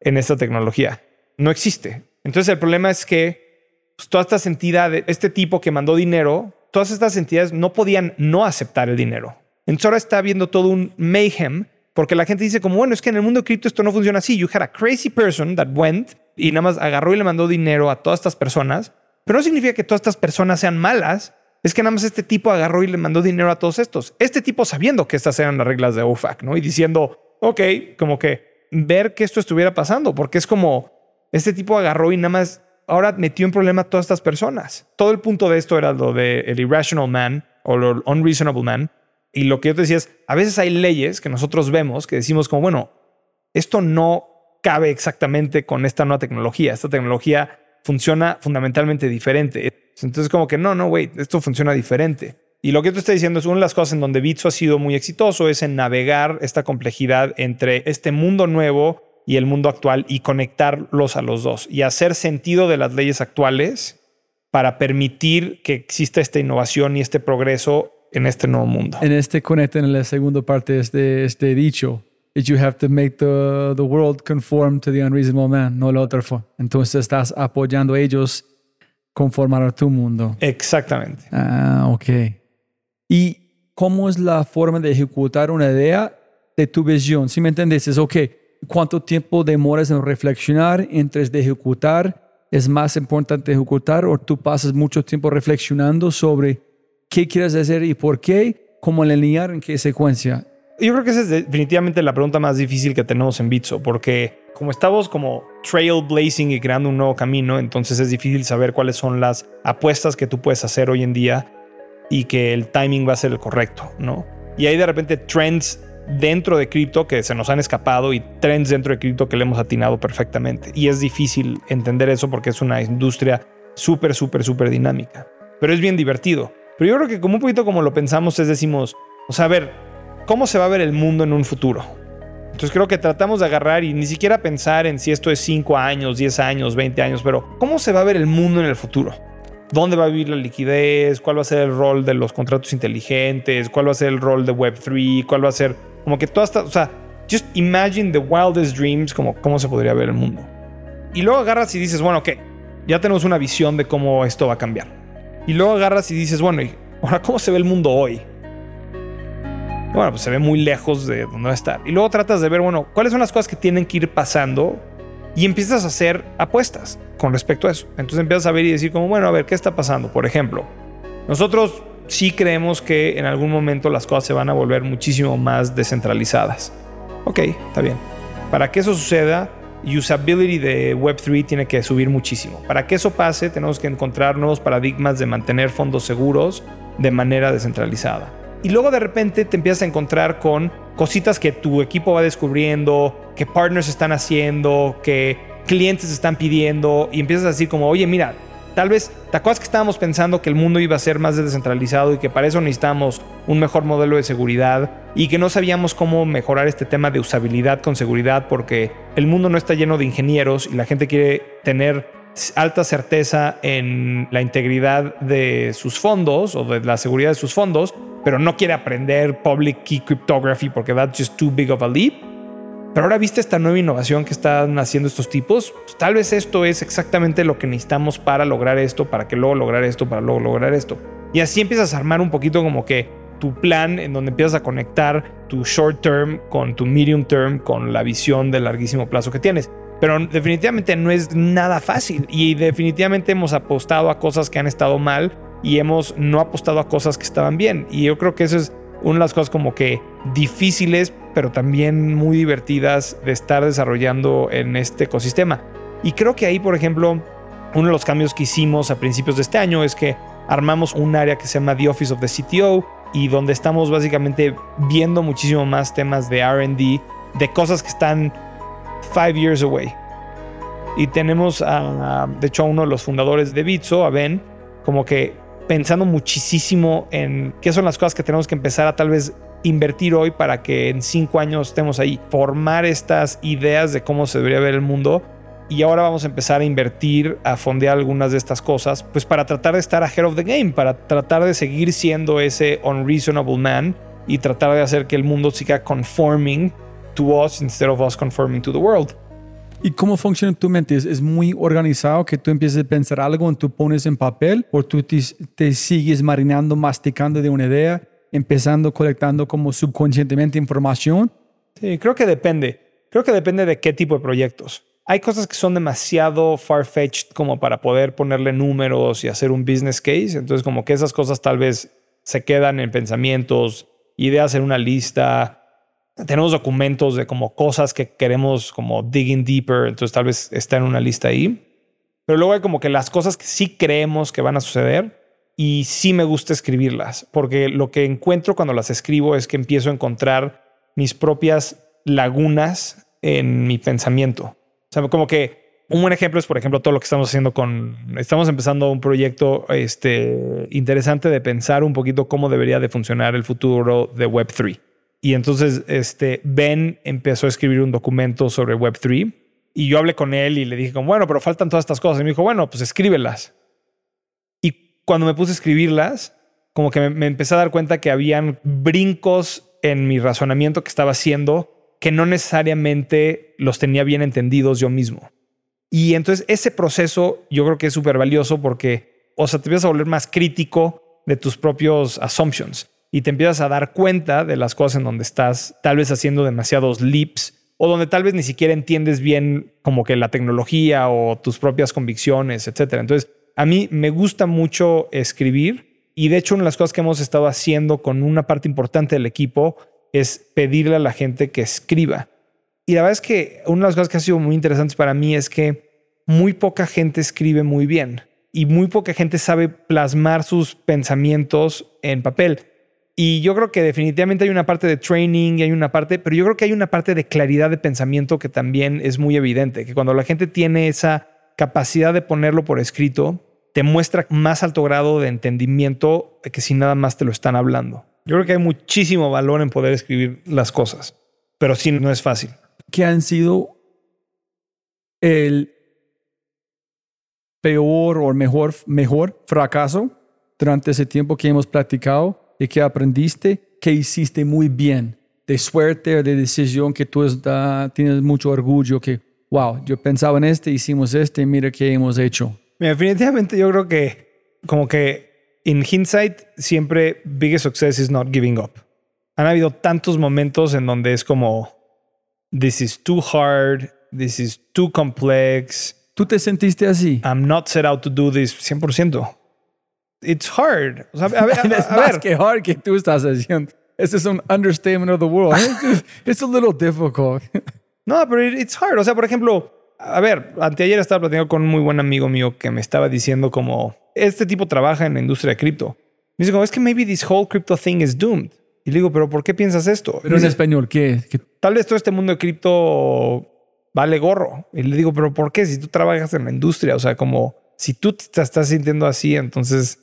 en esta tecnología. No existe. Entonces el problema es que pues, todas estas entidades, este tipo que mandó dinero, todas estas entidades no podían no aceptar el dinero. Entonces ahora está habiendo todo un mayhem porque la gente dice como, bueno, es que en el mundo de cripto esto no funciona así. You had a crazy person that went y nada más agarró y le mandó dinero a todas estas personas. Pero no significa que todas estas personas sean malas. Es que nada más este tipo agarró y le mandó dinero a todos estos. Este tipo sabiendo que estas eran las reglas de OFAC, ¿no? Y diciendo, ok, como que ver que esto estuviera pasando, porque es como este tipo agarró y nada más ahora metió en problema a todas estas personas. Todo el punto de esto era lo de el irrational man o el unreasonable man. Y lo que yo te decía es, a veces hay leyes que nosotros vemos que decimos como, bueno, esto no cabe exactamente con esta nueva tecnología. Esta tecnología funciona fundamentalmente diferente. Entonces como que no, no, wait, esto funciona diferente. Y lo que tú estás diciendo es una de las cosas en donde Bitso ha sido muy exitoso es en navegar esta complejidad entre este mundo nuevo y el mundo actual y conectarlos a los dos y hacer sentido de las leyes actuales para permitir que exista esta innovación y este progreso en este nuevo mundo. En este conecta en la segunda parte de este, este dicho. You have to make the, the world conform to the unreasonable man, no la otra forma. Entonces estás apoyando a ellos conformar a tu mundo. Exactamente. Ah, ok. ¿Y cómo es la forma de ejecutar una idea de tu visión. Si me entiendes, es ok, ¿cuánto tiempo demoras en reflexionar entre de ejecutar? ¿Es más importante ejecutar o tú pasas mucho tiempo reflexionando sobre qué quieres hacer y por qué? ¿Cómo alinear en qué secuencia? Yo creo que esa es definitivamente la pregunta más difícil que tenemos en Bitso, porque como estamos como trailblazing y creando un nuevo camino, entonces es difícil saber cuáles son las apuestas que tú puedes hacer hoy en día y que el timing va a ser el correcto, ¿no? Y hay de repente trends dentro de cripto que se nos han escapado y trends dentro de cripto que le hemos atinado perfectamente. Y es difícil entender eso porque es una industria súper, súper, súper dinámica. Pero es bien divertido. Pero yo creo que como un poquito como lo pensamos es decimos, o sea, a ver, ¿cómo se va a ver el mundo en un futuro? Entonces creo que tratamos de agarrar y ni siquiera pensar en si esto es 5 años, 10 años, 20 años, pero ¿cómo se va a ver el mundo en el futuro? dónde va a vivir la liquidez, cuál va a ser el rol de los contratos inteligentes, cuál va a ser el rol de Web3, cuál va a ser como que todas estas, o sea, just imagine the wildest dreams, como cómo se podría ver el mundo. Y luego agarras y dices, bueno, ok, ya tenemos una visión de cómo esto va a cambiar. Y luego agarras y dices, bueno, ¿y ahora cómo se ve el mundo hoy? Bueno, pues se ve muy lejos de donde va a estar. Y luego tratas de ver, bueno, cuáles son las cosas que tienen que ir pasando y empiezas a hacer apuestas con respecto a eso. Entonces empiezas a ver y decir como, bueno, a ver, ¿qué está pasando? Por ejemplo, nosotros sí creemos que en algún momento las cosas se van a volver muchísimo más descentralizadas. Ok, está bien. Para que eso suceda, usability de Web3 tiene que subir muchísimo. Para que eso pase, tenemos que encontrar nuevos paradigmas de mantener fondos seguros de manera descentralizada. Y luego de repente te empiezas a encontrar con cositas que tu equipo va descubriendo, que partners están haciendo, que clientes están pidiendo y empiezas a decir como, oye, mira, tal vez, ¿te acuerdas que estábamos pensando que el mundo iba a ser más descentralizado y que para eso necesitamos un mejor modelo de seguridad y que no sabíamos cómo mejorar este tema de usabilidad con seguridad porque el mundo no está lleno de ingenieros y la gente quiere tener alta certeza en la integridad de sus fondos o de la seguridad de sus fondos, pero no quiere aprender public key cryptography porque that's just too big of a leap. Pero ahora viste esta nueva innovación que están haciendo estos tipos, pues, tal vez esto es exactamente lo que necesitamos para lograr esto, para que luego lograr esto, para luego lograr esto. Y así empiezas a armar un poquito como que tu plan en donde empiezas a conectar tu short term con tu medium term con la visión de larguísimo plazo que tienes. Pero definitivamente no es nada fácil y definitivamente hemos apostado a cosas que han estado mal y hemos no apostado a cosas que estaban bien. Y yo creo que eso es una de las cosas como que difíciles, pero también muy divertidas de estar desarrollando en este ecosistema. Y creo que ahí, por ejemplo, uno de los cambios que hicimos a principios de este año es que armamos un área que se llama The Office of the CTO y donde estamos básicamente viendo muchísimo más temas de RD, de cosas que están five years away. Y tenemos, a, de hecho, a uno de los fundadores de Bitso, a Ben, como que pensando muchísimo en qué son las cosas que tenemos que empezar a tal vez invertir hoy para que en cinco años estemos ahí, formar estas ideas de cómo se debería ver el mundo. Y ahora vamos a empezar a invertir, a fondear algunas de estas cosas, pues para tratar de estar ahead of the game, para tratar de seguir siendo ese unreasonable man y tratar de hacer que el mundo siga conforming to us instead of us conforming to the world. ¿Y cómo funciona tu mente? ¿Es, muy organizado que tú empieces a pensar algo y tú pones en papel o tú te, sigues marinando, masticando de una idea, empezando colectando como subconscientemente información? Sí, creo que depende. Creo que depende de qué tipo de proyectos. Hay cosas que son demasiado far-fetched como para poder ponerle números y hacer un business case. Entonces como que esas cosas tal vez se quedan en pensamientos, ideas en una lista, tenemos documentos de como cosas que queremos como digging deeper, entonces tal vez está en una lista ahí. Pero luego hay como que las cosas que sí creemos que van a suceder y sí me gusta escribirlas, porque lo que encuentro cuando las escribo es que empiezo a encontrar mis propias lagunas en mi pensamiento. O sea, como que un buen ejemplo es, por ejemplo, todo lo que estamos haciendo con, estamos empezando un proyecto este, interesante de pensar un poquito cómo debería de funcionar el futuro de Web3. Y entonces este, Ben empezó a escribir un documento sobre Web3 y yo hablé con él y le dije, como, bueno, pero faltan todas estas cosas. Y me dijo, bueno, pues escríbelas. Cuando me puse a escribirlas, como que me, me empecé a dar cuenta que habían brincos en mi razonamiento que estaba haciendo que no necesariamente los tenía bien entendidos yo mismo. Y entonces ese proceso yo creo que es súper valioso porque, o sea, te empiezas a volver más crítico de tus propios assumptions. y te empiezas a dar cuenta de las cosas en donde estás tal vez haciendo demasiados leaps o donde tal vez ni siquiera entiendes bien como que la tecnología o tus propias convicciones, etcétera. Entonces, a mí me gusta mucho escribir y de hecho una de las cosas que hemos estado haciendo con una parte importante del equipo es pedirle a la gente que escriba. Y la verdad es que una de las cosas que ha sido muy interesantes para mí es que muy poca gente escribe muy bien y muy poca gente sabe plasmar sus pensamientos en papel. Y yo creo que definitivamente hay una parte de training y hay una parte, pero yo creo que hay una parte de claridad de pensamiento que también es muy evidente, que cuando la gente tiene esa capacidad de ponerlo por escrito, te muestra más alto grado de entendimiento que si nada más te lo están hablando. Yo creo que hay muchísimo valor en poder escribir las cosas, pero sí no es fácil. ¿Qué han sido el peor o mejor, mejor fracaso durante ese tiempo que hemos platicado y que aprendiste que hiciste muy bien, de suerte de decisión que tú tienes mucho orgullo, que, wow, yo pensaba en este, hicimos este, mira qué hemos hecho. definitivamente yo creo que como que en hindsight siempre biggest success is not giving up. Han habido tantos momentos en donde es como, this is too hard, this is too complex, ¿Tú te sentiste así? I'm not set out to do this 100%. It's hard. O sea, a ver, a, es más ver. que hard que tú estás haciendo. Es un understatement of the world. It's, it's a little difficult. No, pero it- it's hard. O sea, por ejemplo, a ver, anteayer estaba platicando con un muy buen amigo mío que me estaba diciendo como, este tipo trabaja en la industria de cripto. Me dice como, es que maybe this whole crypto thing is doomed. Y le digo, pero ¿por qué piensas esto? Pero Me en dice, español, ¿qué? ¿Qué? Tal vez todo este mundo de cripto vale gorro. Y le digo, pero ¿por qué? Si tú trabajas en la industria, o sea, como si tú te estás sintiendo así, entonces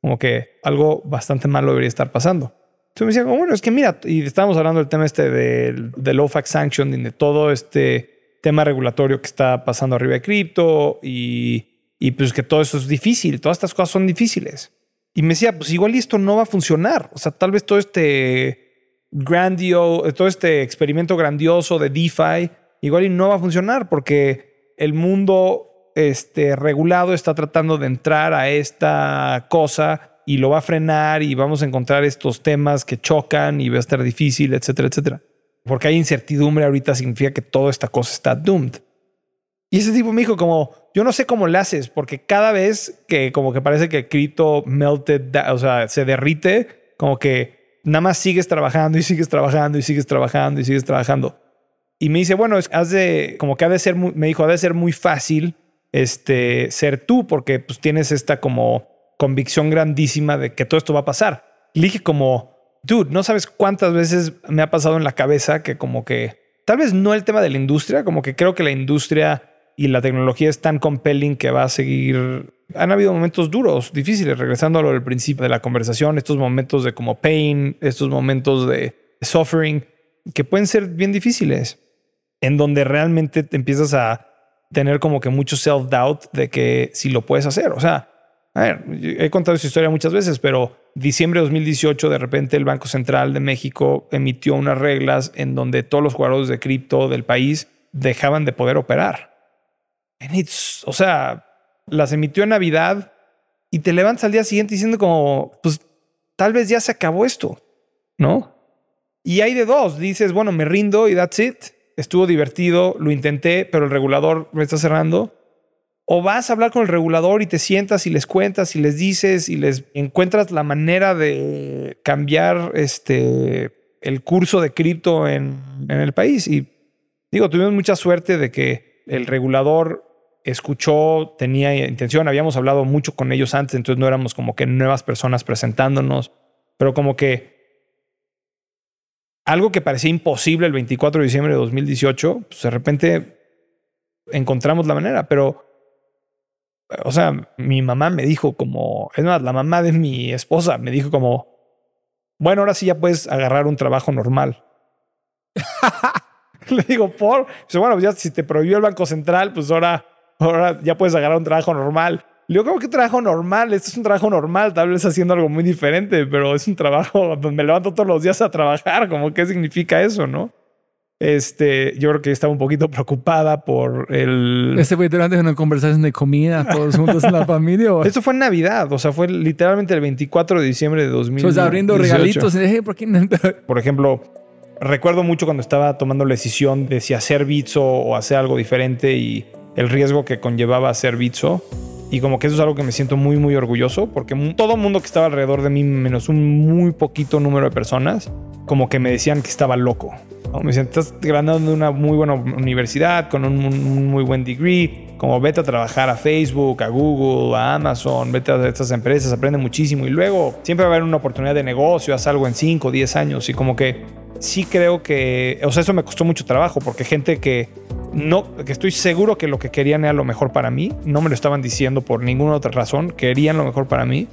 como que algo bastante malo debería estar pasando. Entonces me decía, como, bueno, es que mira, y estábamos hablando del tema este del, del OFAC sanctioning, de todo este tema regulatorio que está pasando arriba de cripto y, y pues que todo eso es difícil, todas estas cosas son difíciles. Y me decía, pues igual esto no va a funcionar. O sea, tal vez todo este grandio, todo este experimento grandioso de DeFi, igual y no va a funcionar porque el mundo este, regulado está tratando de entrar a esta cosa y lo va a frenar y vamos a encontrar estos temas que chocan y va a estar difícil, etcétera, etcétera. Porque hay incertidumbre ahorita significa que toda esta cosa está doomed. Y ese tipo me dijo como, yo no sé cómo le haces, porque cada vez que como que parece que cripto melted, o sea, se derrite, como que nada más sigues trabajando y sigues trabajando y sigues trabajando y sigues trabajando. Y me dice, bueno, has de, como que ha de ser, muy- me dijo, ha de ser muy fácil este, ser tú, porque pues tienes esta como convicción grandísima de que todo esto va a pasar. Le como, dude, no sabes cuántas veces me ha pasado en la cabeza que como que, tal vez no el tema de la industria, como que creo que la industria y la tecnología es tan compelling que va a seguir. Han habido momentos duros, difíciles, regresando a lo del principio de la conversación, estos momentos de como pain, estos momentos de suffering, que pueden ser bien difíciles, en donde realmente te empiezas a tener como que mucho self-doubt de que si lo puedes hacer. O sea, a ver, he contado esa historia muchas veces, pero diciembre de 2018, de repente el Banco Central de México emitió unas reglas en donde todos los jugadores de cripto del país dejaban de poder operar. O sea, las emitió en Navidad y te levantas al día siguiente diciendo como, pues tal vez ya se acabó esto, ¿no? Y hay de dos, dices, bueno, me rindo y that's it. Estuvo divertido, lo intenté, pero el regulador me está cerrando. O vas a hablar con el regulador y te sientas y les cuentas y les dices y les encuentras la manera de cambiar este, el curso de cripto en, en el país. Y digo, tuvimos mucha suerte de que el regulador escuchó, tenía intención, habíamos hablado mucho con ellos antes, entonces no éramos como que nuevas personas presentándonos, pero como que algo que parecía imposible el 24 de diciembre de 2018, pues de repente encontramos la manera, pero, o sea, mi mamá me dijo como, es más, la mamá de mi esposa me dijo como, bueno, ahora sí ya puedes agarrar un trabajo normal. Le digo, por, dice, bueno, ya si te prohibió el Banco Central, pues ahora, ahora ya puedes agarrar un trabajo normal. Le digo, ¿cómo que trabajo normal? Esto es un trabajo normal, tal vez haciendo algo muy diferente, pero es un trabajo me levanto todos los días a trabajar. Como, ¿qué significa eso, no? Este, yo creo que estaba un poquito preocupada por el... Este fue durante una conversación de comida, todos juntos en la familia. ¿o? Esto fue en Navidad, o sea, fue literalmente el 24 de diciembre de 2000. Pues abriendo regalitos ¿por qué? Por ejemplo, recuerdo mucho cuando estaba tomando la decisión de si hacer Bitso o hacer algo diferente y el riesgo que conllevaba hacer Bitso. Y como que eso es algo que me siento muy, muy orgulloso porque todo el mundo que estaba alrededor de mí, menos un muy poquito número de personas, como que me decían que estaba loco. Me decían, estás graduando de una muy buena universidad, con un, un muy buen degree, como vete a trabajar a Facebook, a Google, a Amazon, vete a estas empresas, aprende muchísimo y luego siempre va a haber una oportunidad de negocio, haz algo en 5 o 10 años y como que sí creo que, o sea, eso me costó mucho trabajo porque gente que no, que estoy seguro que lo que querían era lo mejor para mí, no me lo estaban diciendo por ninguna otra razón, querían lo mejor para mí,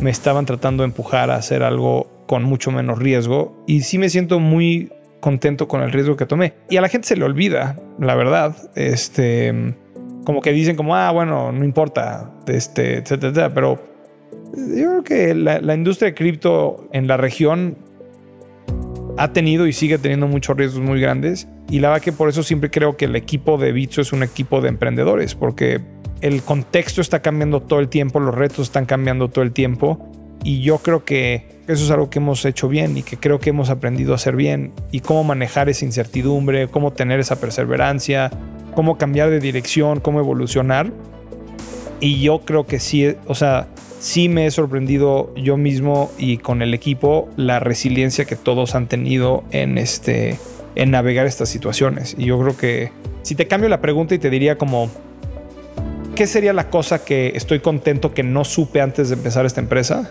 me estaban tratando de empujar a hacer algo con mucho menos riesgo y sí me siento muy contento con el riesgo que tomé. Y a la gente se le olvida, la verdad, este, como que dicen como, ah, bueno, no importa, este, etcétera, etcétera, pero yo creo que la, la industria de cripto en la región ha tenido y sigue teniendo muchos riesgos muy grandes. Y la verdad que por eso siempre creo que el equipo de Bitso es un equipo de emprendedores, porque el contexto está cambiando todo el tiempo, los retos están cambiando todo el tiempo. Y yo creo que eso es algo que hemos hecho bien y que creo que hemos aprendido a hacer bien. Y cómo manejar esa incertidumbre, cómo tener esa perseverancia, cómo cambiar de dirección, cómo evolucionar. Y yo creo que sí, o sea, sí me he sorprendido yo mismo y con el equipo la resiliencia que todos han tenido en este en navegar estas situaciones. Y yo creo que si te cambio la pregunta y te diría como ¿qué sería la cosa que estoy contento que no supe antes de empezar esta empresa?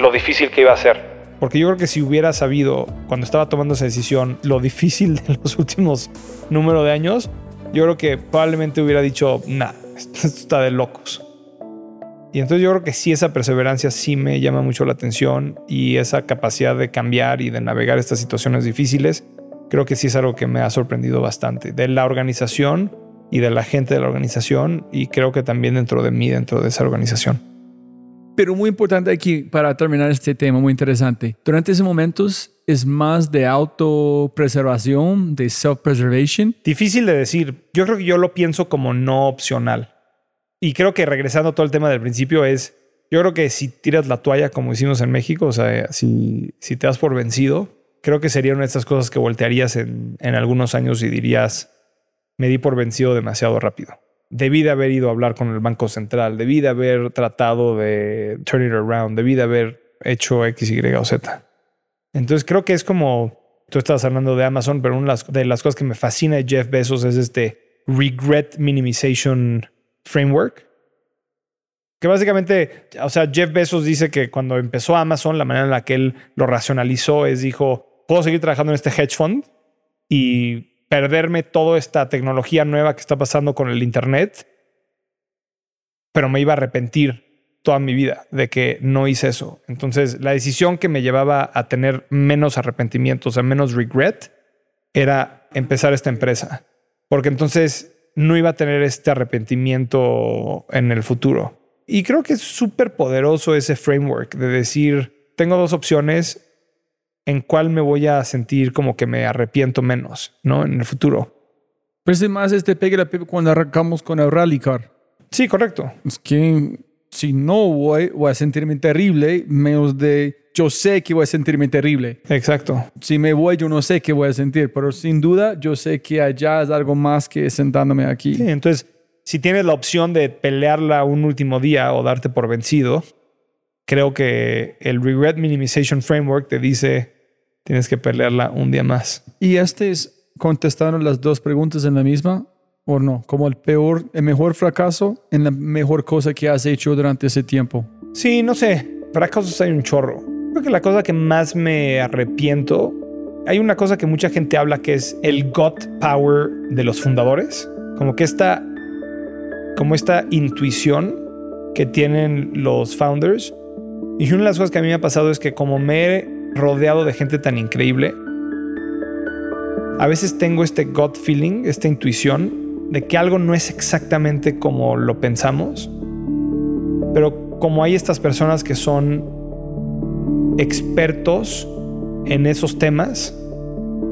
Lo difícil que iba a ser. Porque yo creo que si hubiera sabido cuando estaba tomando esa decisión lo difícil de los últimos número de años, yo creo que probablemente hubiera dicho, nah, esto está de locos. Y entonces yo creo que sí esa perseverancia sí me llama mucho la atención y esa capacidad de cambiar y de navegar estas situaciones difíciles, creo que sí es algo que me ha sorprendido bastante. De la organización y de la gente de la organización y creo que también dentro de mí, dentro de esa organización. Pero muy importante aquí para terminar este tema, muy interesante. Durante esos momentos es más de autopreservación, de self-preservation. Difícil de decir. Yo creo que yo lo pienso como no opcional. Y creo que regresando a todo el tema del principio es, yo creo que si tiras la toalla como hicimos en México, o sea, si, si te das por vencido, creo que sería una de estas cosas que voltearías en, en algunos años y dirías, me di por vencido demasiado rápido. Debí de haber ido a hablar con el Banco Central, debí de haber tratado de turn it around, debí de haber hecho X, Y o Z. Entonces creo que es como, tú estabas hablando de Amazon, pero una de las cosas que me fascina de Jeff Bezos es este regret minimization framework. Que básicamente, o sea, Jeff Bezos dice que cuando empezó Amazon, la manera en la que él lo racionalizó es, dijo, puedo seguir trabajando en este hedge fund y perderme toda esta tecnología nueva que está pasando con el Internet, pero me iba a arrepentir toda mi vida de que no hice eso. Entonces, la decisión que me llevaba a tener menos arrepentimientos, sea, menos regret, era empezar esta empresa. Porque entonces no iba a tener este arrepentimiento en el futuro. Y creo que es súper poderoso ese framework de decir, tengo dos opciones, en cuál me voy a sentir como que me arrepiento menos, ¿no? En el futuro. Pues es más este pegue la pepe cuando arrancamos con el rally car. Sí, correcto. Es que si no voy, voy a sentirme terrible, menos de yo sé que voy a sentirme terrible. Exacto. Si me voy, yo no sé qué voy a sentir, pero sin duda yo sé que allá es algo más que sentándome aquí. Sí, entonces, si tienes la opción de pelearla un último día o darte por vencido, creo que el Regret Minimization Framework te dice tienes que pelearla un día más. ¿Y este es contestaron las dos preguntas en la misma o no? Como el peor, el mejor fracaso en la mejor cosa que has hecho durante ese tiempo. Sí, no sé. Fracasos hay un chorro. Creo que la cosa que más me arrepiento, hay una cosa que mucha gente habla que es el gut power de los fundadores. Como que esta, como esta intuición que tienen los founders. Y una de las cosas que a mí me ha pasado es que como me he rodeado de gente tan increíble, a veces tengo este gut feeling, esta intuición de que algo no es exactamente como lo pensamos, pero como hay estas personas que son expertos en esos temas,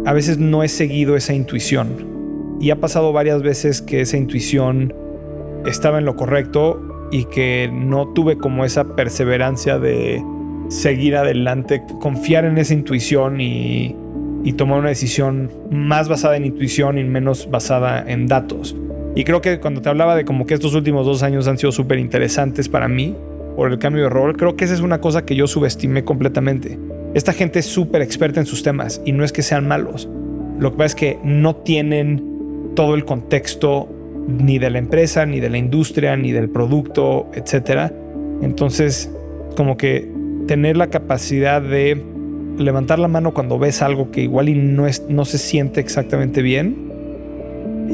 a veces no he seguido esa intuición. Y ha pasado varias veces que esa intuición estaba en lo correcto y que no tuve como esa perseverancia de seguir adelante, confiar en esa intuición y, y tomar una decisión más basada en intuición y menos basada en datos. Y creo que cuando te hablaba de como que estos últimos dos años han sido súper interesantes para mí por el cambio de rol, creo que esa es una cosa que yo subestimé completamente. Esta gente es súper experta en sus temas y no es que sean malos. Lo que pasa es que no tienen todo el contexto ni de la empresa, ni de la industria, ni del producto, etc. Entonces, como que tener la capacidad de levantar la mano cuando ves algo que igual no, es, no se siente exactamente bien.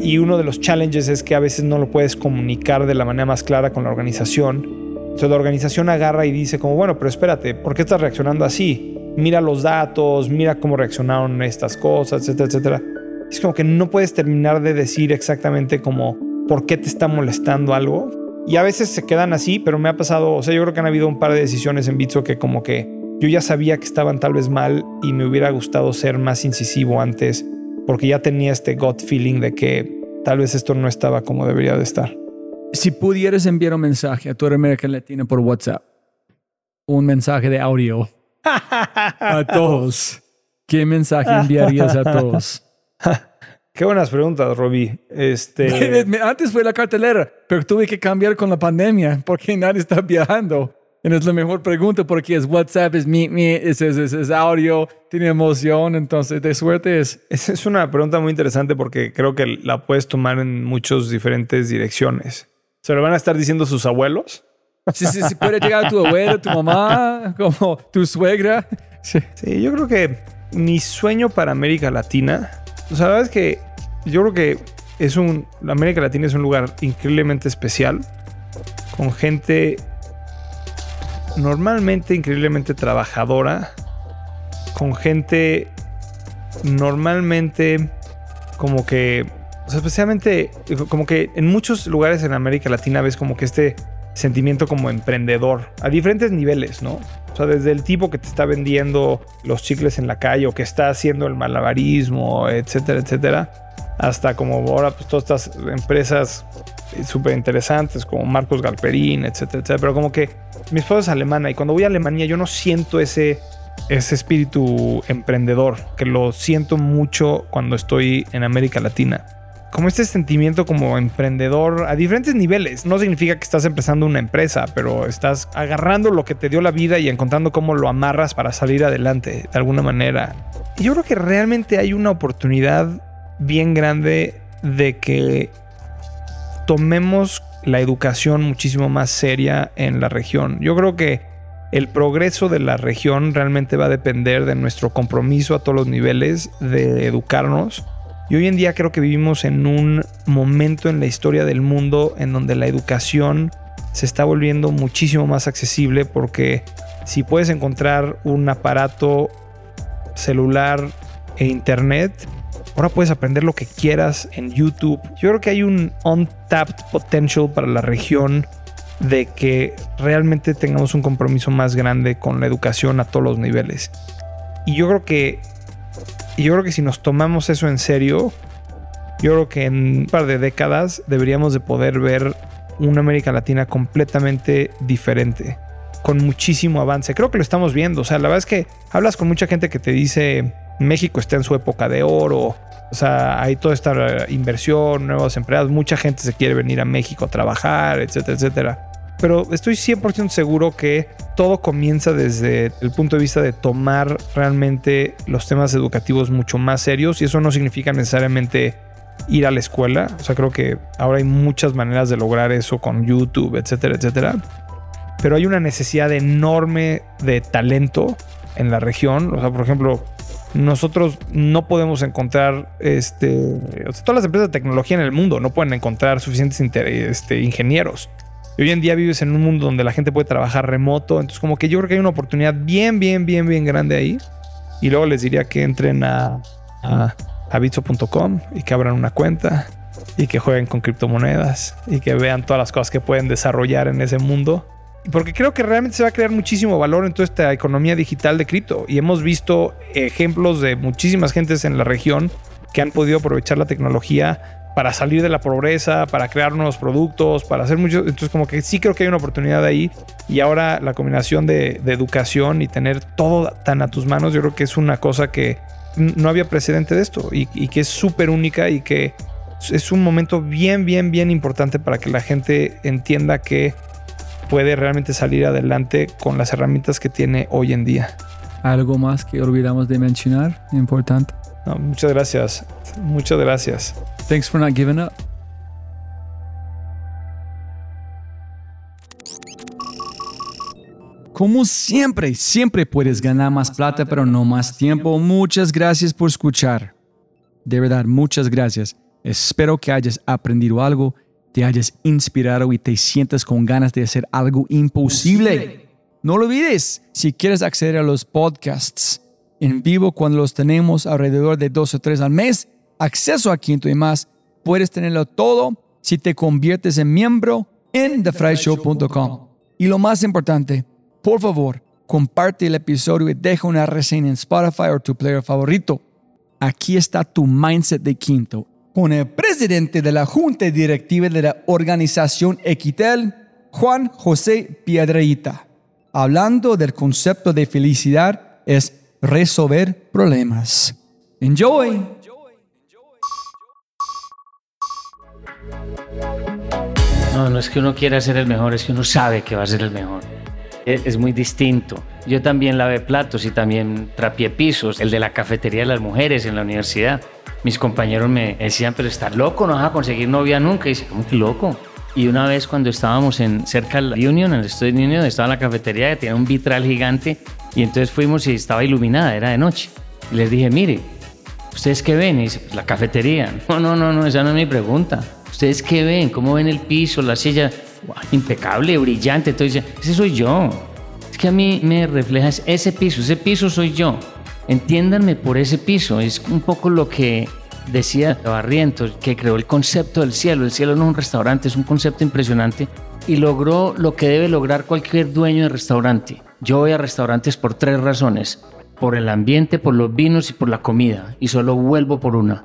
Y uno de los challenges es que a veces no lo puedes comunicar de la manera más clara con la organización. Entonces la organización agarra y dice como, bueno, pero espérate, ¿por qué estás reaccionando así? mira los datos, mira cómo reaccionaron estas cosas, etcétera, etcétera. Es como que no puedes terminar de decir exactamente como por qué te está molestando algo. Y a veces se quedan así, pero me ha pasado, o sea, yo creo que han habido un par de decisiones en Bitso que como que yo ya sabía que estaban tal vez mal y me hubiera gustado ser más incisivo antes, porque ya tenía este gut feeling de que tal vez esto no estaba como debería de estar. Si pudieras enviar un mensaje a toda América Latina por WhatsApp, un mensaje de audio a todos. ¿Qué mensaje enviarías a todos? Qué buenas preguntas, Robbie. Este... Antes fue la cartelera, pero tuve que cambiar con la pandemia porque nadie está viajando. Y es la mejor pregunta porque es WhatsApp, es Meet Me, es, es, audio, tiene emoción, entonces de suerte es... Esa es una pregunta muy interesante porque creo que la puedes tomar en muchas diferentes direcciones. ¿Se lo van a estar diciendo sus abuelos? Si, si, puede llegar tu abuelo, tu mamá, como tu suegra. Sí. yo creo que mi sueño para América Latina, o sea, la verdad es que yo creo que es un, América Latina es un lugar increíblemente especial, con gente normalmente increíblemente trabajadora, con gente normalmente como que, o sea, especialmente como que en muchos lugares en América Latina ves como que este sentimiento como emprendedor a diferentes niveles, ¿no? O sea, desde el tipo que te está vendiendo los chicles en la calle o que está haciendo el malabarismo, etcétera, etcétera, hasta como ahora pues todas estas empresas súper interesantes como Marcos Galperín, etcétera, etcétera. Pero como que mi esposa es alemana y cuando voy a Alemania yo no siento ese, ese espíritu emprendedor, que lo siento mucho cuando estoy en América Latina como este sentimiento como emprendedor a diferentes niveles. No significa que estás empezando una empresa, pero estás agarrando lo que te dio la vida y encontrando cómo lo amarras para salir adelante de alguna manera. Y yo creo que realmente hay una oportunidad bien grande de que tomemos la educación muchísimo más seria en la región. Yo creo que el progreso de la región realmente va a depender de nuestro compromiso a todos los niveles de educarnos y hoy en día creo que vivimos en un momento en la historia del mundo en donde la educación se está volviendo muchísimo más accesible porque si puedes encontrar un aparato celular e internet, ahora puedes aprender lo que quieras en YouTube. Yo creo que hay un untapped potential para la región de que realmente tengamos un compromiso más grande con la educación a todos los niveles. Y yo creo que yo creo que si nos tomamos eso en serio, yo creo que en un par de décadas deberíamos de poder ver una América Latina completamente diferente, con muchísimo avance. Creo que lo estamos viendo. O sea, la verdad es que hablas con mucha gente que te dice México está en su época de oro. O sea, hay toda esta inversión, nuevos empleados, mucha gente se quiere venir a México a trabajar, etcétera, etcétera pero estoy 100% seguro que todo comienza desde el punto de vista de tomar realmente los temas educativos mucho más serios y eso no significa necesariamente ir a la escuela. O sea, creo que ahora hay muchas maneras de lograr eso con YouTube, etcétera, etcétera. Pero hay una necesidad enorme de talento en la región. O sea, por ejemplo, nosotros no podemos encontrar este, todas las empresas de tecnología en el mundo no pueden encontrar suficientes este, ingenieros hoy en día vives en un mundo donde la gente puede trabajar remoto. Entonces, como que yo creo que hay una oportunidad bien, bien, bien, bien grande ahí. Y luego les diría que entren a, a, y que abran una cuenta y que jueguen con criptomonedas y que vean todas las cosas que pueden desarrollar en ese mundo. Porque creo que realmente se va a crear muchísimo valor en toda esta economía digital de cripto. Y hemos visto ejemplos de muchísimas gentes en la región que han podido aprovechar la tecnología para salir de la pobreza, para crear nuevos productos, para hacer mucho. Entonces, como que sí creo que hay una oportunidad ahí. Y ahora la combinación de, educación y tener todo tan a tus manos, yo creo que es una cosa que no había precedente de esto y, y que es súper única y que es un momento bien, bien, bien importante para que la gente entienda que puede realmente salir adelante con las herramientas que tiene hoy en día. ¿Algo más que olvidamos de mencionar? Importante. muchas gracias. Muchas gracias. Thanks for not giving up. Como siempre, siempre puedes ganar más plata, pero no más tiempo. Muchas gracias por escuchar. De verdad, muchas gracias. Espero que hayas aprendido algo te hayas inspirado y te sientas con ganas de hacer algo imposible. No lo olvides, si quieres acceder a los podcasts en vivo cuando los tenemos alrededor de dos o tres al mes, acceso a Quinto y más, puedes tenerlo todo si te conviertes en miembro en thefryshow.com. Y lo más importante, por favor, comparte el episodio y deja una reseña en Spotify o tu player favorito. Aquí está tu mindset de Quinto con el presidente de la Junta Directiva de la organización Equitel, Juan José Piedreita. Hablando del concepto de felicidad es resolver problemas. Enjoy. No, no es que uno quiera ser el mejor, es que uno sabe que va a ser el mejor. Es, es muy distinto. Yo también lavé platos y también trapié pisos, el de la cafetería de las mujeres en la universidad mis compañeros me decían, pero estás loco, no vas a conseguir novia nunca. Y dice, ¿cómo que loco? Y una vez cuando estábamos en, cerca de la Union, en el estudio de Union, estaba en la cafetería que tenía un vitral gigante y entonces fuimos y estaba iluminada, era de noche. Y les dije, mire, ¿ustedes qué ven? Y dice, pues la cafetería. No, no, no, no, esa no es mi pregunta. ¿Ustedes qué ven? ¿Cómo ven el piso, la silla? impecable, brillante. Entonces, ese soy yo. Es que a mí me refleja ese piso, ese piso soy yo. Entiéndanme por ese piso. Es un poco lo que decía Barrientos, que creó el concepto del cielo. El cielo no es un restaurante, es un concepto impresionante y logró lo que debe lograr cualquier dueño de restaurante. Yo voy a restaurantes por tres razones. Por el ambiente, por los vinos y por la comida. Y solo vuelvo por una.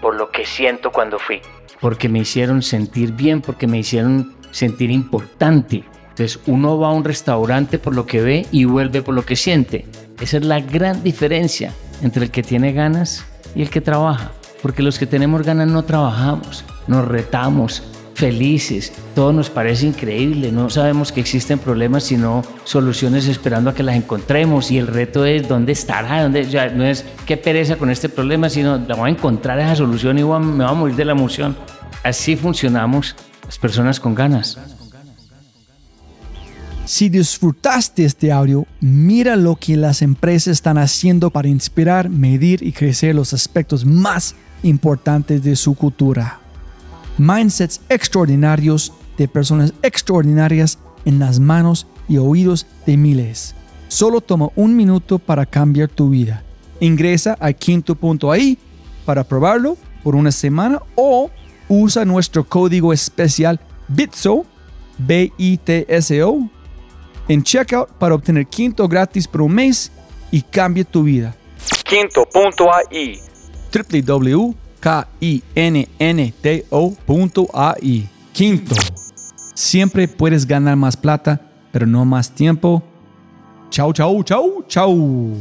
Por lo que siento cuando fui. Porque me hicieron sentir bien, porque me hicieron sentir importante. Entonces uno va a un restaurante por lo que ve y vuelve por lo que siente. Esa es la gran diferencia entre el que tiene ganas y el que trabaja. Porque los que tenemos ganas no trabajamos, nos retamos, felices, todo nos parece increíble, no sabemos que existen problemas sino soluciones esperando a que las encontremos y el reto es dónde estará, dónde, ya, no es qué pereza con este problema, sino la voy a encontrar esa solución y me voy a morir de la emoción. Así funcionamos las personas con ganas. Si disfrutaste este audio, mira lo que las empresas están haciendo para inspirar, medir y crecer los aspectos más importantes de su cultura. Mindsets extraordinarios de personas extraordinarias en las manos y oídos de miles. Solo toma un minuto para cambiar tu vida. Ingresa a quinto.ai para probarlo por una semana o usa nuestro código especial BITSO, B-I-T-S-O, en checkout para obtener Quinto gratis por un mes y cambie tu vida. Quinto.ai www.kinnto.ai Quinto. Siempre puedes ganar más plata, pero no más tiempo. Chau, chau, chau, chau.